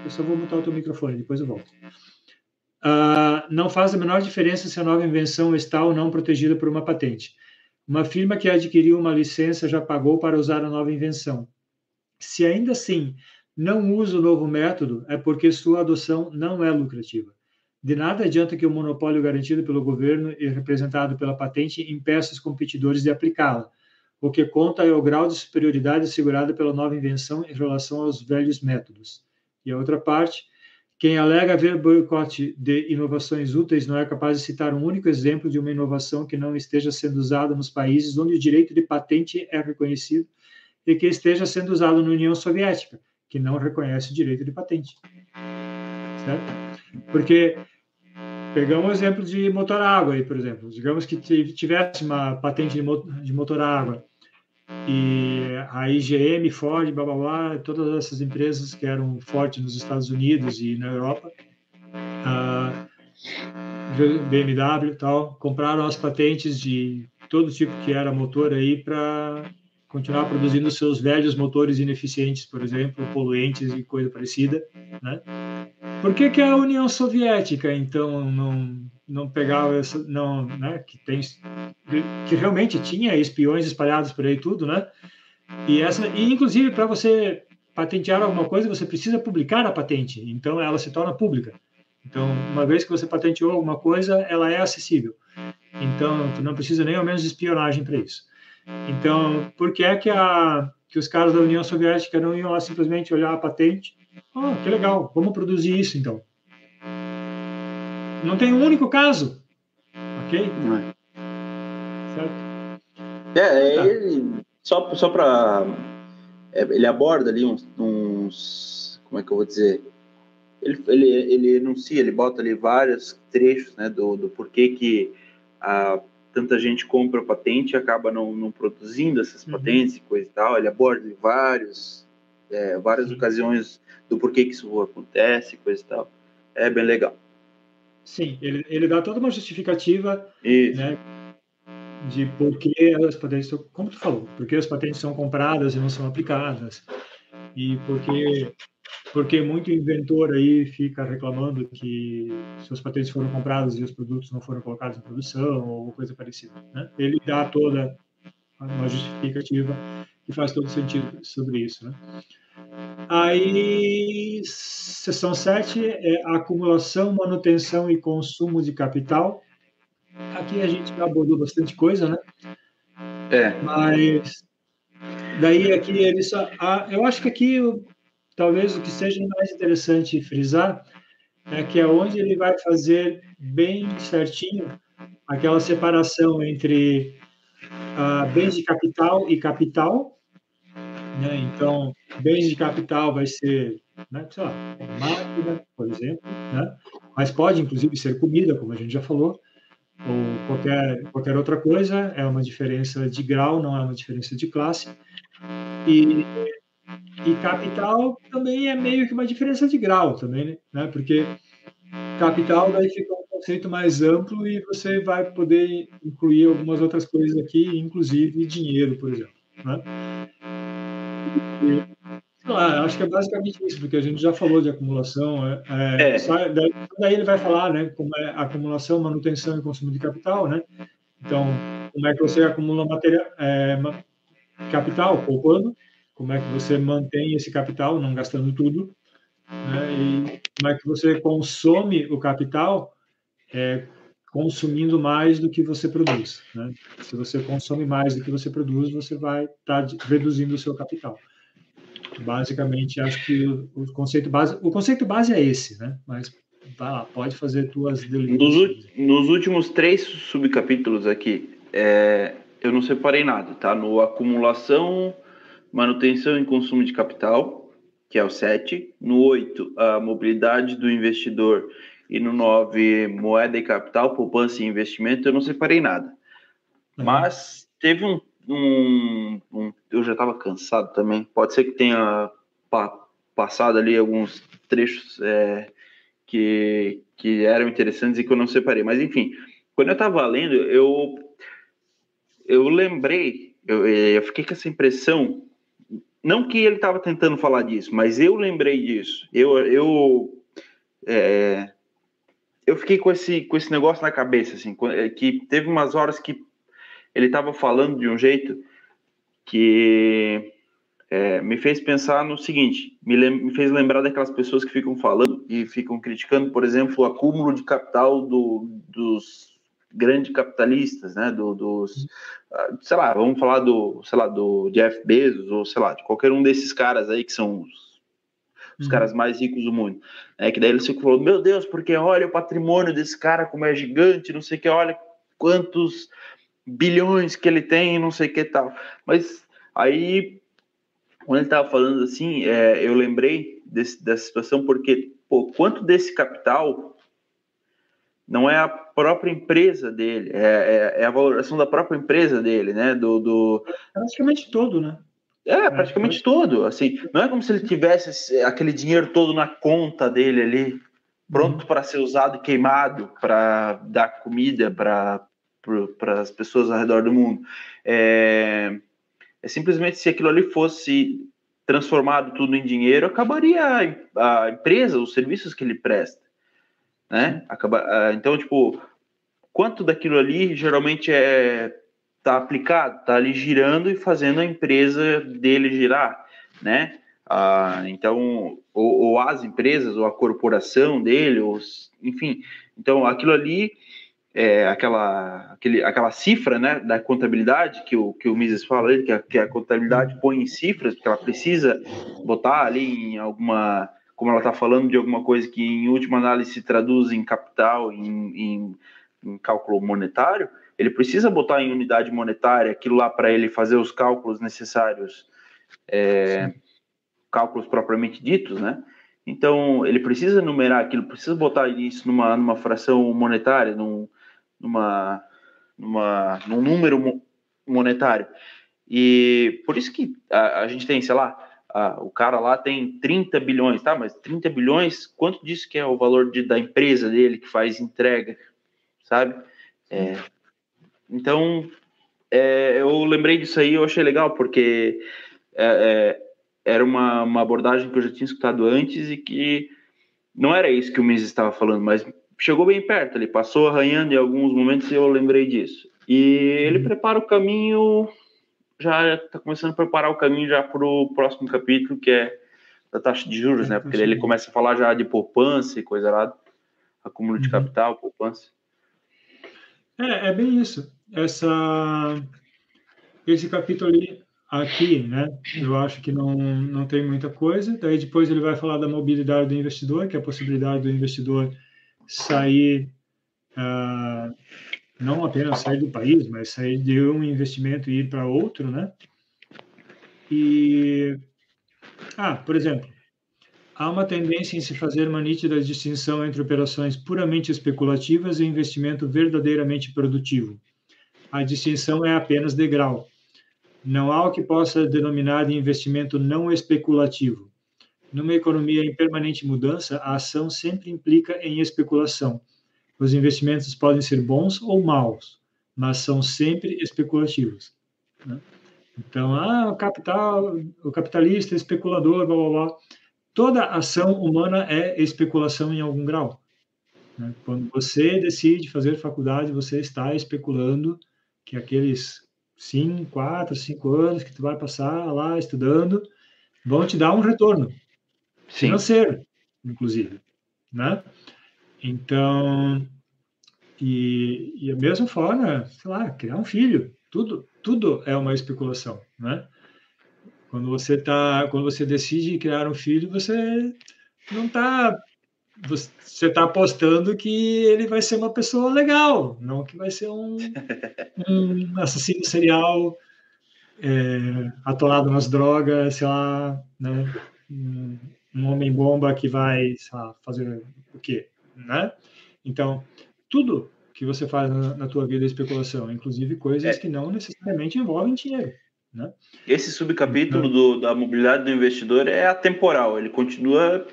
Eu só vou mutar o teu microfone, depois eu volto. Uh, não faz a menor diferença se a nova invenção está ou não protegida por uma patente. Uma firma que adquiriu uma licença já pagou para usar a nova invenção. Se ainda assim não usa o novo método, é porque sua adoção não é lucrativa. De nada adianta que o monopólio garantido pelo governo e representado pela patente impeça os competidores de aplicá-la. O que conta é o grau de superioridade assegurado pela nova invenção em relação aos velhos métodos. E a outra parte, quem alega ver boicote de inovações úteis não é capaz de citar um único exemplo de uma inovação que não esteja sendo usada nos países onde o direito de patente é reconhecido e que esteja sendo usado na União Soviética, que não reconhece o direito de patente. Certo? Porque pegamos o exemplo de motor água aí, por exemplo. Digamos que tivesse uma patente de motor a água. e a IGM, Ford, blá, blá, blá, todas essas empresas que eram fortes nos Estados Unidos e na Europa, a BMW e tal, compraram as patentes de todo tipo que era motor aí para continuar produzindo seus velhos motores ineficientes, por exemplo, poluentes e coisa parecida, né? Por que, que a União Soviética então não não pegava essa, não, né? Que tem que realmente tinha espiões espalhados por aí tudo, né? E essa, e inclusive para você patentear alguma coisa, você precisa publicar a patente, então ela se torna pública. Então, uma vez que você patenteou alguma coisa, ela é acessível. Então, tu não precisa nem ao menos de espionagem para isso. Então, por que é que, a, que os caras da União Soviética não iam lá simplesmente olhar a patente? Ah, que legal, vamos produzir isso então. Não tem um único caso, ok? É. Certo? É, tá. ele, só, só para. É, ele aborda ali uns, uns, Como é que eu vou dizer? Ele, ele, ele enuncia, ele bota ali vários trechos né, do, do porquê que a tanta gente compra patente e acaba não, não produzindo essas uhum. patentes e coisa e tal. Ele aborda vários, é, várias Sim. ocasiões do porquê que isso acontece, coisa e tal. É bem legal. Sim, ele, ele dá toda uma justificativa né, de por que as patentes, como tu falou, por que as patentes são compradas e não são aplicadas, e porque porque muito inventor aí fica reclamando que seus patentes foram comprados e os produtos não foram colocados em produção ou coisa parecida. Né? Ele dá toda uma justificativa que faz todo sentido sobre isso. Né? Aí, seção 7 é acumulação, manutenção e consumo de capital. Aqui a gente abordou bastante coisa, né? É. Mas daí aqui ele só. Ah, eu acho que aqui talvez o que seja mais interessante frisar é que é onde ele vai fazer bem certinho aquela separação entre uh, bens de capital e capital. Né? Então, bens de capital vai ser, né, sei lá, máquina, por exemplo, né? mas pode inclusive ser comida, como a gente já falou, ou qualquer, qualquer outra coisa, é uma diferença de grau, não é uma diferença de classe. E e capital também é meio que uma diferença de grau também, né? Porque capital daí fica um conceito mais amplo e você vai poder incluir algumas outras coisas aqui, inclusive dinheiro, por exemplo. Né? Sei lá, acho que é basicamente isso, porque a gente já falou de acumulação. É, é, é. Daí, daí, ele vai falar, né, como é acumulação, manutenção e consumo de capital, né? Então, como é que você acumula material, é, capital poupando, como é que você mantém esse capital, não gastando tudo, né? e como é que você consome o capital é, consumindo mais do que você produz. Né? Se você consome mais do que você produz, você vai estar tá reduzindo o seu capital. Basicamente, acho que o, o, conceito base, o conceito base é esse, né? Mas vai lá, pode fazer tuas nos, nos últimos três subcapítulos aqui, é, eu não separei nada, tá? No acumulação manutenção e consumo de capital, que é o 7. No 8, a mobilidade do investidor. E no 9, moeda e capital, poupança e investimento. Eu não separei nada. Uhum. Mas teve um, um, um eu já estava cansado também. Pode ser que tenha pa, passado ali alguns trechos é, que, que eram interessantes e que eu não separei. Mas enfim, quando eu estava lendo, eu, eu lembrei, eu, eu fiquei com essa impressão não que ele estava tentando falar disso, mas eu lembrei disso. Eu, eu, é, eu fiquei com esse, com esse negócio na cabeça, assim, é, que teve umas horas que ele estava falando de um jeito que é, me fez pensar no seguinte, me, me, fez lembrar daquelas pessoas que ficam falando e ficam criticando, por exemplo, o acúmulo de capital do, dos grandes capitalistas, né, do, dos, ah, sei lá, vamos falar do, sei lá, do Jeff Bezos ou sei lá, de qualquer um desses caras aí que são os, os uhum. caras mais ricos do mundo, é que daí eles ficam falando, meu Deus, porque olha o patrimônio desse cara como é gigante, não sei o que, olha quantos bilhões que ele tem, não sei o que tal, mas aí quando ele estava falando assim, é, eu lembrei desse, dessa situação porque, pô, quanto desse capital não é a própria empresa dele, é, é, é, a valoração da própria empresa dele, né? Do, do... Praticamente todo, né? É, praticamente é, todo. Assim, não é como se ele tivesse aquele dinheiro todo na conta dele ali, pronto uhum. para ser usado e queimado para dar comida para para as pessoas ao redor do mundo. É, é, simplesmente se aquilo ali fosse transformado tudo em dinheiro, acabaria a, a empresa, os serviços que ele presta, né? Acaba, então, tipo, quanto daquilo ali geralmente é tá aplicado, tá ali girando e fazendo a empresa dele girar, né? Ah, então, ou, ou, as empresas, ou a corporação dele, ou, enfim, então aquilo ali é, aquela, aquele, aquela cifra né, da contabilidade que o, que o Mises fala, que a, que a contabilidade põe em cifras, porque ela precisa botar ali em alguma, como ela está falando de alguma coisa que em última análise se traduz em capital, em, em, em cálculo monetário, ele precisa botar em unidade monetária aquilo lá para ele fazer os cálculos necessários, é, cálculos propriamente ditos, né? Então, ele precisa numerar aquilo, precisa botar isso numa, numa fração monetária, num, numa, numa, num número monetário. E por isso que a, a gente tem, sei lá, a, o cara lá tem 30 bilhões, tá? Mas 30 bilhões, quanto disso que é o valor de, da empresa dele que faz entrega, sabe? É, então, é, eu lembrei disso aí, eu achei legal, porque é, é, era uma, uma abordagem que eu já tinha escutado antes e que não era isso que o Mises estava falando, mas chegou bem perto, ele passou arranhando em alguns momentos e eu lembrei disso. E ele uhum. prepara o caminho, já está começando a preparar o caminho já para o próximo capítulo, que é da taxa de juros, né? Porque ele começa a falar já de poupança e coisa lá, acúmulo de uhum. capital, poupança. É, é bem isso. Essa, esse capítulo aqui, né? Eu acho que não, não tem muita coisa. Daí depois ele vai falar da mobilidade do investidor, que é a possibilidade do investidor sair, uh, não apenas sair do país, mas sair de um investimento e ir para outro, né? E, ah, por exemplo, há uma tendência em se fazer uma nítida distinção entre operações puramente especulativas e investimento verdadeiramente produtivo. A distinção é apenas de grau. Não há o que possa denominar de investimento não especulativo. Numa economia em permanente mudança, a ação sempre implica em especulação. Os investimentos podem ser bons ou maus, mas são sempre especulativos. Né? Então, ah, o capital, o capitalista, especulador, blá blá blá. Toda ação humana é especulação em algum grau. Né? Quando você decide fazer faculdade, você está especulando que aqueles cinco, quatro, cinco anos que tu vai passar lá estudando vão te dar um retorno. Sim. financeiro, inclusive, né? Então, e, e a mesma forma, sei lá, criar um filho, tudo, tudo é uma especulação, né? Quando você tá, quando você decide criar um filho, você não está você está apostando que ele vai ser uma pessoa legal, não que vai ser um, um assassino serial é, atolado nas drogas, sei lá, né? um homem-bomba que vai lá, fazer o quê, né? Então, tudo que você faz na, na tua vida é especulação, inclusive coisas é. que não necessariamente envolvem dinheiro, né? Esse subcapítulo então, do, da mobilidade do investidor é atemporal, ele continua,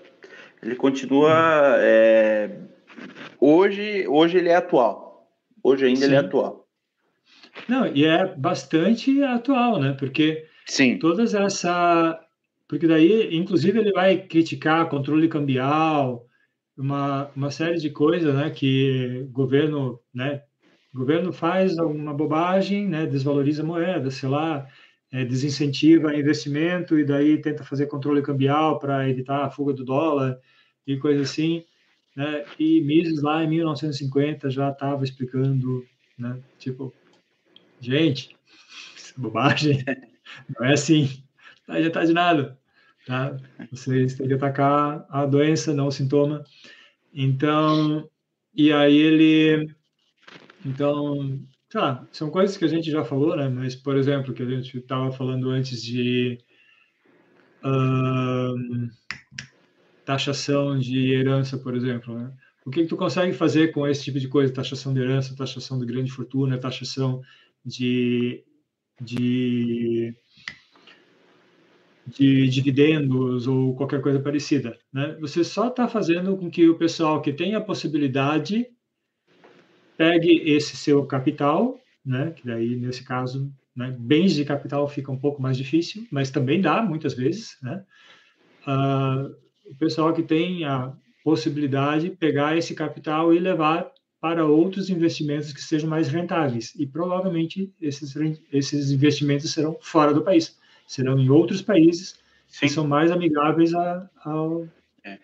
ele continua, é, hoje, hoje ele é atual, hoje ainda Sim. ele é atual. Não, e é bastante atual, né? Porque Sim. todas essa porque daí, inclusive, ele vai criticar controle cambial, uma, uma série de coisas, né, que governo, né, governo faz alguma bobagem, né, desvaloriza a moeda, sei lá, é, desincentiva investimento e daí tenta fazer controle cambial para evitar a fuga do dólar e coisa assim, né, e Mises lá em 1950 já estava explicando, né, tipo, gente, bobagem, não é assim, não adianta de nada, tá? Vocês têm que atacar a doença, não o sintoma. Então, e aí ele, então, sei lá, são coisas que a gente já falou, né? Mas, por exemplo, que a gente estava falando antes de taxação de herança, por exemplo, né? o que, que tu consegue fazer com esse tipo de coisa? Taxação de herança, taxação de grande fortuna, taxação de, de, de dividendos ou qualquer coisa parecida. Né? Você só está fazendo com que o pessoal que tem a possibilidade pegue esse seu capital, né? que daí, nesse caso, né, bens de capital fica um pouco mais difícil, mas também dá, muitas vezes. Né? Uh, o pessoal que tem a possibilidade de pegar esse capital e levar para outros investimentos que sejam mais rentáveis. E provavelmente esses, esses investimentos serão fora do país, serão em outros países Sim. que são mais amigáveis a, ao, é.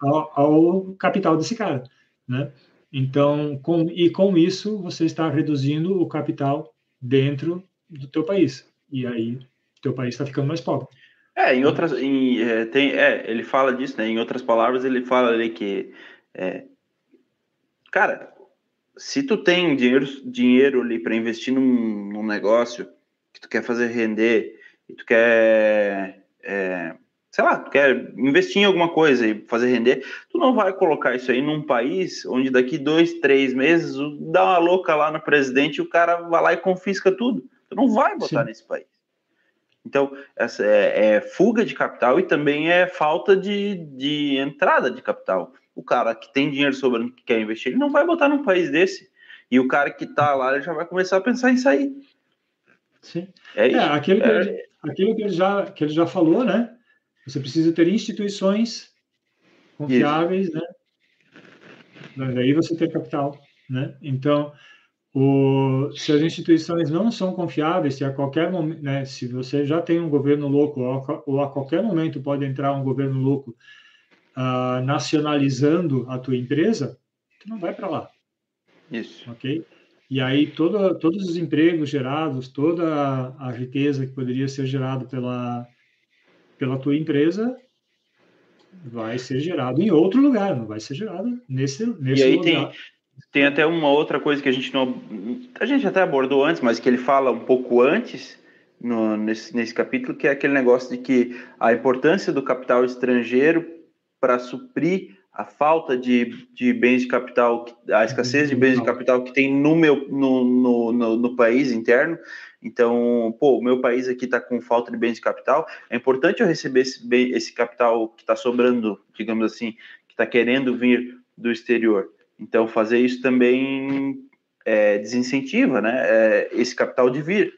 ao, ao, capital desse cara. Né? Então, com, e com isso, você está reduzindo o capital dentro do teu país. E aí, teu país está ficando mais pobre. É, em outras, em, é, tem, é, ele fala disso, né? Em outras palavras, ele fala ali que, é, cara, se tu tem dinheiro, dinheiro ali para investir num, num, negócio que tu quer fazer render e tu quer, é, sei lá, tu quer investir em alguma coisa e fazer render, tu não vai colocar isso aí num país onde daqui dois, três meses dá uma louca lá no presidente e o cara vai lá e confisca tudo. Tu não vai botar Sim. nesse país. Então, essa é, é, fuga de capital e também é falta de, de entrada de capital. O cara que tem dinheiro sobrando que quer investir, ele não vai botar num país desse. E o cara que está lá, ele já vai começar a pensar em sair. Sim. É, é aquilo, que, é... Ele, aquilo que, ele já, que ele já falou, né? Você precisa ter instituições confiáveis, isso. né? Daí você tem capital, né? Então, o, se as instituições não são confiáveis, se a qualquer momento, né, se você já tem um governo louco ou a, ou a qualquer momento pode entrar um governo louco uh, nacionalizando a tua empresa, tu não vai para lá. Isso. Ok? E aí todo, todos os empregos gerados, toda a, a riqueza que poderia ser gerada pela, pela tua empresa vai ser gerado em outro lugar, não vai ser gerado nesse, nesse e aí lugar. Tem, tem até uma outra coisa que a gente não. A gente até abordou antes, mas que ele fala um pouco antes, no, nesse, nesse capítulo, que é aquele negócio de que a importância do capital estrangeiro para suprir a falta de, de bens de capital, a escassez de bens de capital que tem no meu no, no, no, no país interno. Então, pô, o meu país aqui está com falta de bens de capital. É importante eu receber esse, esse capital que está sobrando, digamos assim, que está querendo vir do exterior. Então, fazer isso também é, desincentiva né, é, esse capital de vir.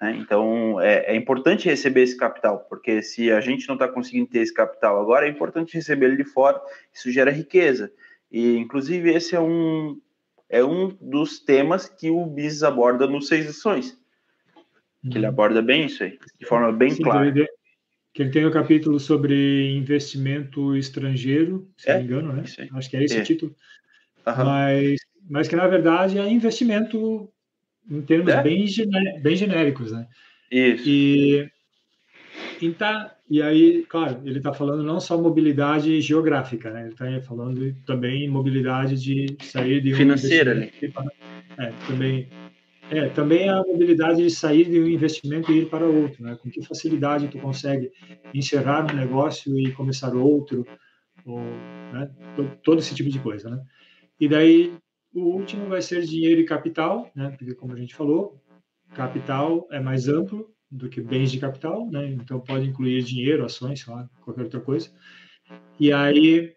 Né? Então, é, é, importante receber esse capital, porque se a gente não está conseguindo ter esse capital agora, é importante receber ele de fora, isso gera riqueza. E, inclusive, esse é um, é um dos temas que o BIS aborda nos Seis Lições, que ele uhum. aborda bem isso aí, de forma bem Sim, clara. Que ele tem o um capítulo sobre investimento estrangeiro, se não me é, engano, né? Acho que é esse é. o título. Uhum. Mas, mas que, na verdade, é investimento em termos é? bem, bem genéricos, né? Isso. E, e, tá, e aí, claro, ele está falando não só mobilidade geográfica, né? Ele está falando também mobilidade de sair de um financeira ali. É, também é, também a mobilidade de sair de um investimento e ir para outro, né? Com que facilidade tu consegue encerrar um negócio e começar outro, ou, né? todo, todo esse tipo de coisa, né? E daí o último vai ser dinheiro e capital, né? Porque como a gente falou, capital é mais amplo do que bens de capital, né? Então pode incluir dinheiro, ações, lá, qualquer outra coisa. E aí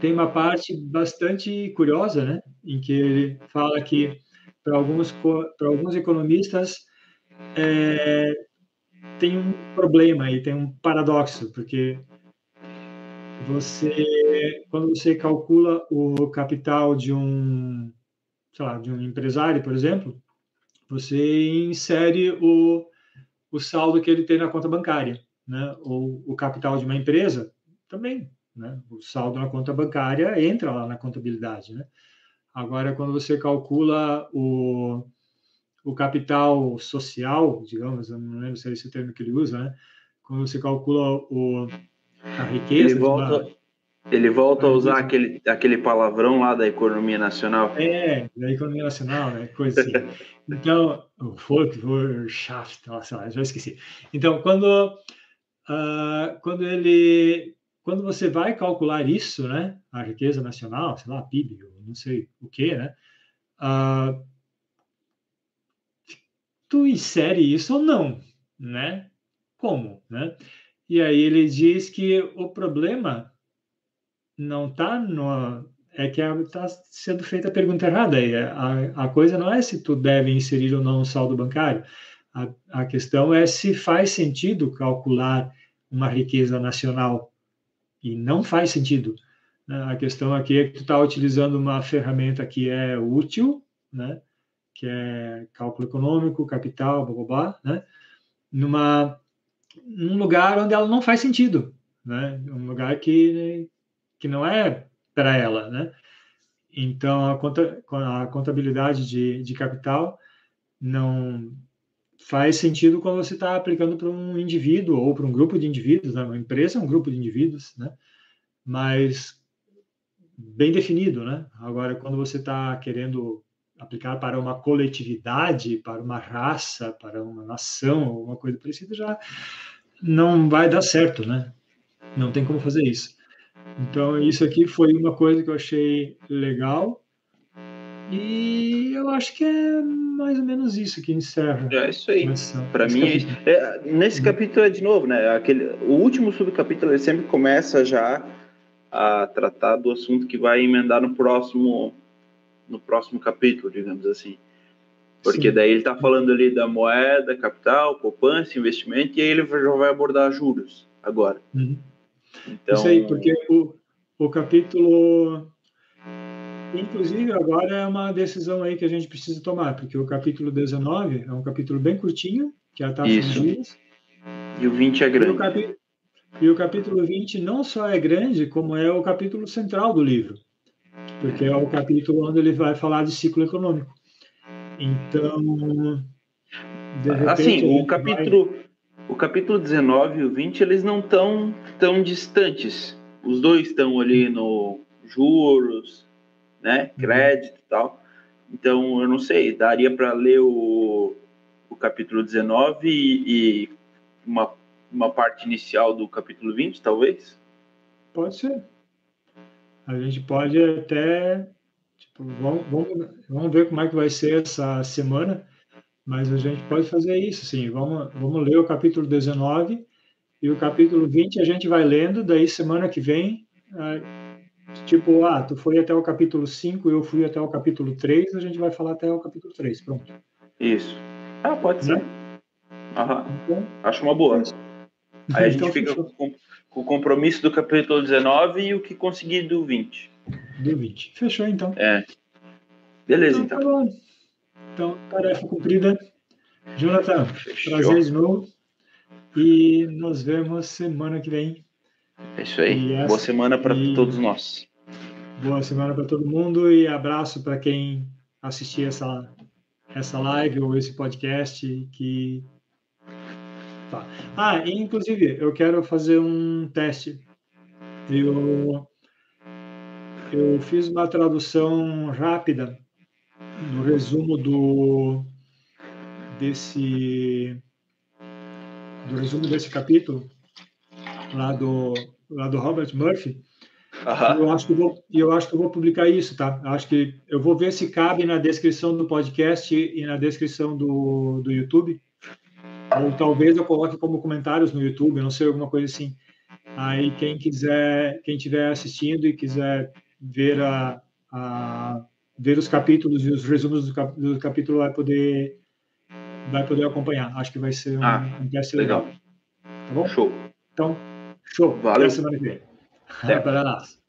tem uma parte bastante curiosa, né? Em que ele fala que para alguns para alguns economistas é, tem um problema e tem um paradoxo, porque você, quando você calcula o capital de um, sei lá, de um empresário, por exemplo, você insere o, o saldo que ele tem na conta bancária, né? Ou o capital de uma empresa também, né? O saldo na conta bancária entra lá na contabilidade, né? Agora, quando você calcula o, o capital social, digamos, eu não lembro se é esse o termo que ele usa, né? Quando você calcula o a riqueza. Ele volta, ele volta a usar aquele, aquele palavrão lá da economia nacional. É, da economia nacional, né? Coisa assim. então, o Volkswirtschaft, nossa, já esqueci. Então, quando, uh, quando ele quando você vai calcular isso, né, a riqueza nacional, sei lá, PIB, não sei o que, né, uh, tu insere isso ou não, né? Como, né? E aí ele diz que o problema não está no é que está sendo feita a pergunta errada. A, a coisa não é se tu deve inserir ou não um saldo bancário. A, a questão é se faz sentido calcular uma riqueza nacional. E não faz sentido. Né? A questão aqui é que tu está utilizando uma ferramenta que é útil, né? que é cálculo econômico, capital, blá, blá, blá né? Numa, num lugar onde ela não faz sentido. Né? Um lugar que, que não é para ela, né? Então, a, conta, a contabilidade de, de capital não faz sentido quando você está aplicando para um indivíduo ou para um grupo de indivíduos, né? Uma empresa é um grupo de indivíduos, né? Mas bem definido, né? Agora, quando você está querendo aplicar para uma coletividade, para uma raça, para uma nação, ou uma coisa parecida, já não vai dar certo, né? Não tem como fazer isso. Então, isso aqui foi uma coisa que eu achei legal. E eu acho que é mais ou menos isso que encerra. É isso aí. Para mim, é, é, nesse uhum. capítulo é de novo, né? Aquele, o último subcapítulo ele sempre começa já a tratar do assunto que vai emendar no próximo, no próximo capítulo, digamos assim. Porque Sim. daí ele está falando ali da moeda, capital, poupança, investimento, e aí ele já vai abordar juros agora. Uhum. Então... Isso aí, porque o, o capítulo. Inclusive, agora é uma decisão aí que a gente precisa tomar, porque o capítulo 19 é um capítulo bem curtinho, que é a taxa Isso. de. E o 20 é grande. E o, e o capítulo 20 não só é grande, como é o capítulo central do livro, porque é o capítulo onde ele vai falar de ciclo econômico. Então, repente, assim, o capítulo vai o capítulo 19 e o 20 eles não estão tão distantes. Os dois estão ali no juros, né, uhum. crédito e tal. Então, eu não sei, daria para ler o, o capítulo 19 e, e, uma, uma parte inicial do capítulo 20, talvez? Pode ser. A gente pode até. Tipo, vamos, vamos, vamos ver como é que vai ser essa semana mas a gente pode fazer isso, sim. Vamos, vamos ler o capítulo 19 e o capítulo 20 a gente vai lendo, daí semana que vem, tipo, ah, tu foi até o capítulo 5 e eu fui até o capítulo 3, a gente vai falar até o capítulo 3, pronto. Isso. Ah, pode ser. Né? Aham. Então, Acho uma boa. Aí a gente então, fica com, com, o compromisso do capítulo 19 e o que conseguir do 20. Do 20. Fechou, então. É. Beleza, então. então. Tá então, tarefa cumprida. Jonathan, Fechou. prazer de novo. E nos vemos semana que vem. É isso aí. Essa, boa semana para todos nós. Boa semana para todo mundo e abraço para quem assistir essa, essa live ou esse podcast que Tá. Ah, inclusive, eu quero fazer um teste. Eu, eu fiz uma tradução rápida no resumo do desse do resumo desse capítulo lá do lá do Robert Murphy uhum. eu acho que vou eu acho que vou publicar isso tá? Eu acho que eu vou ver se cabe na descrição do podcast e na descrição do, do YouTube. Ou talvez eu coloque como comentários no YouTube não sei alguma coisa assim. Aí quem quiser quem estiver assistindo e quiser ver a, a ver os capítulos e os resumos do, cap, do capítulo vai poder vai poder acompanhar. Acho que vai ser um, ah, um teste legal. legal. Tá bom? Show. Então, show. Valeu. Até semana que vem. Até. Até.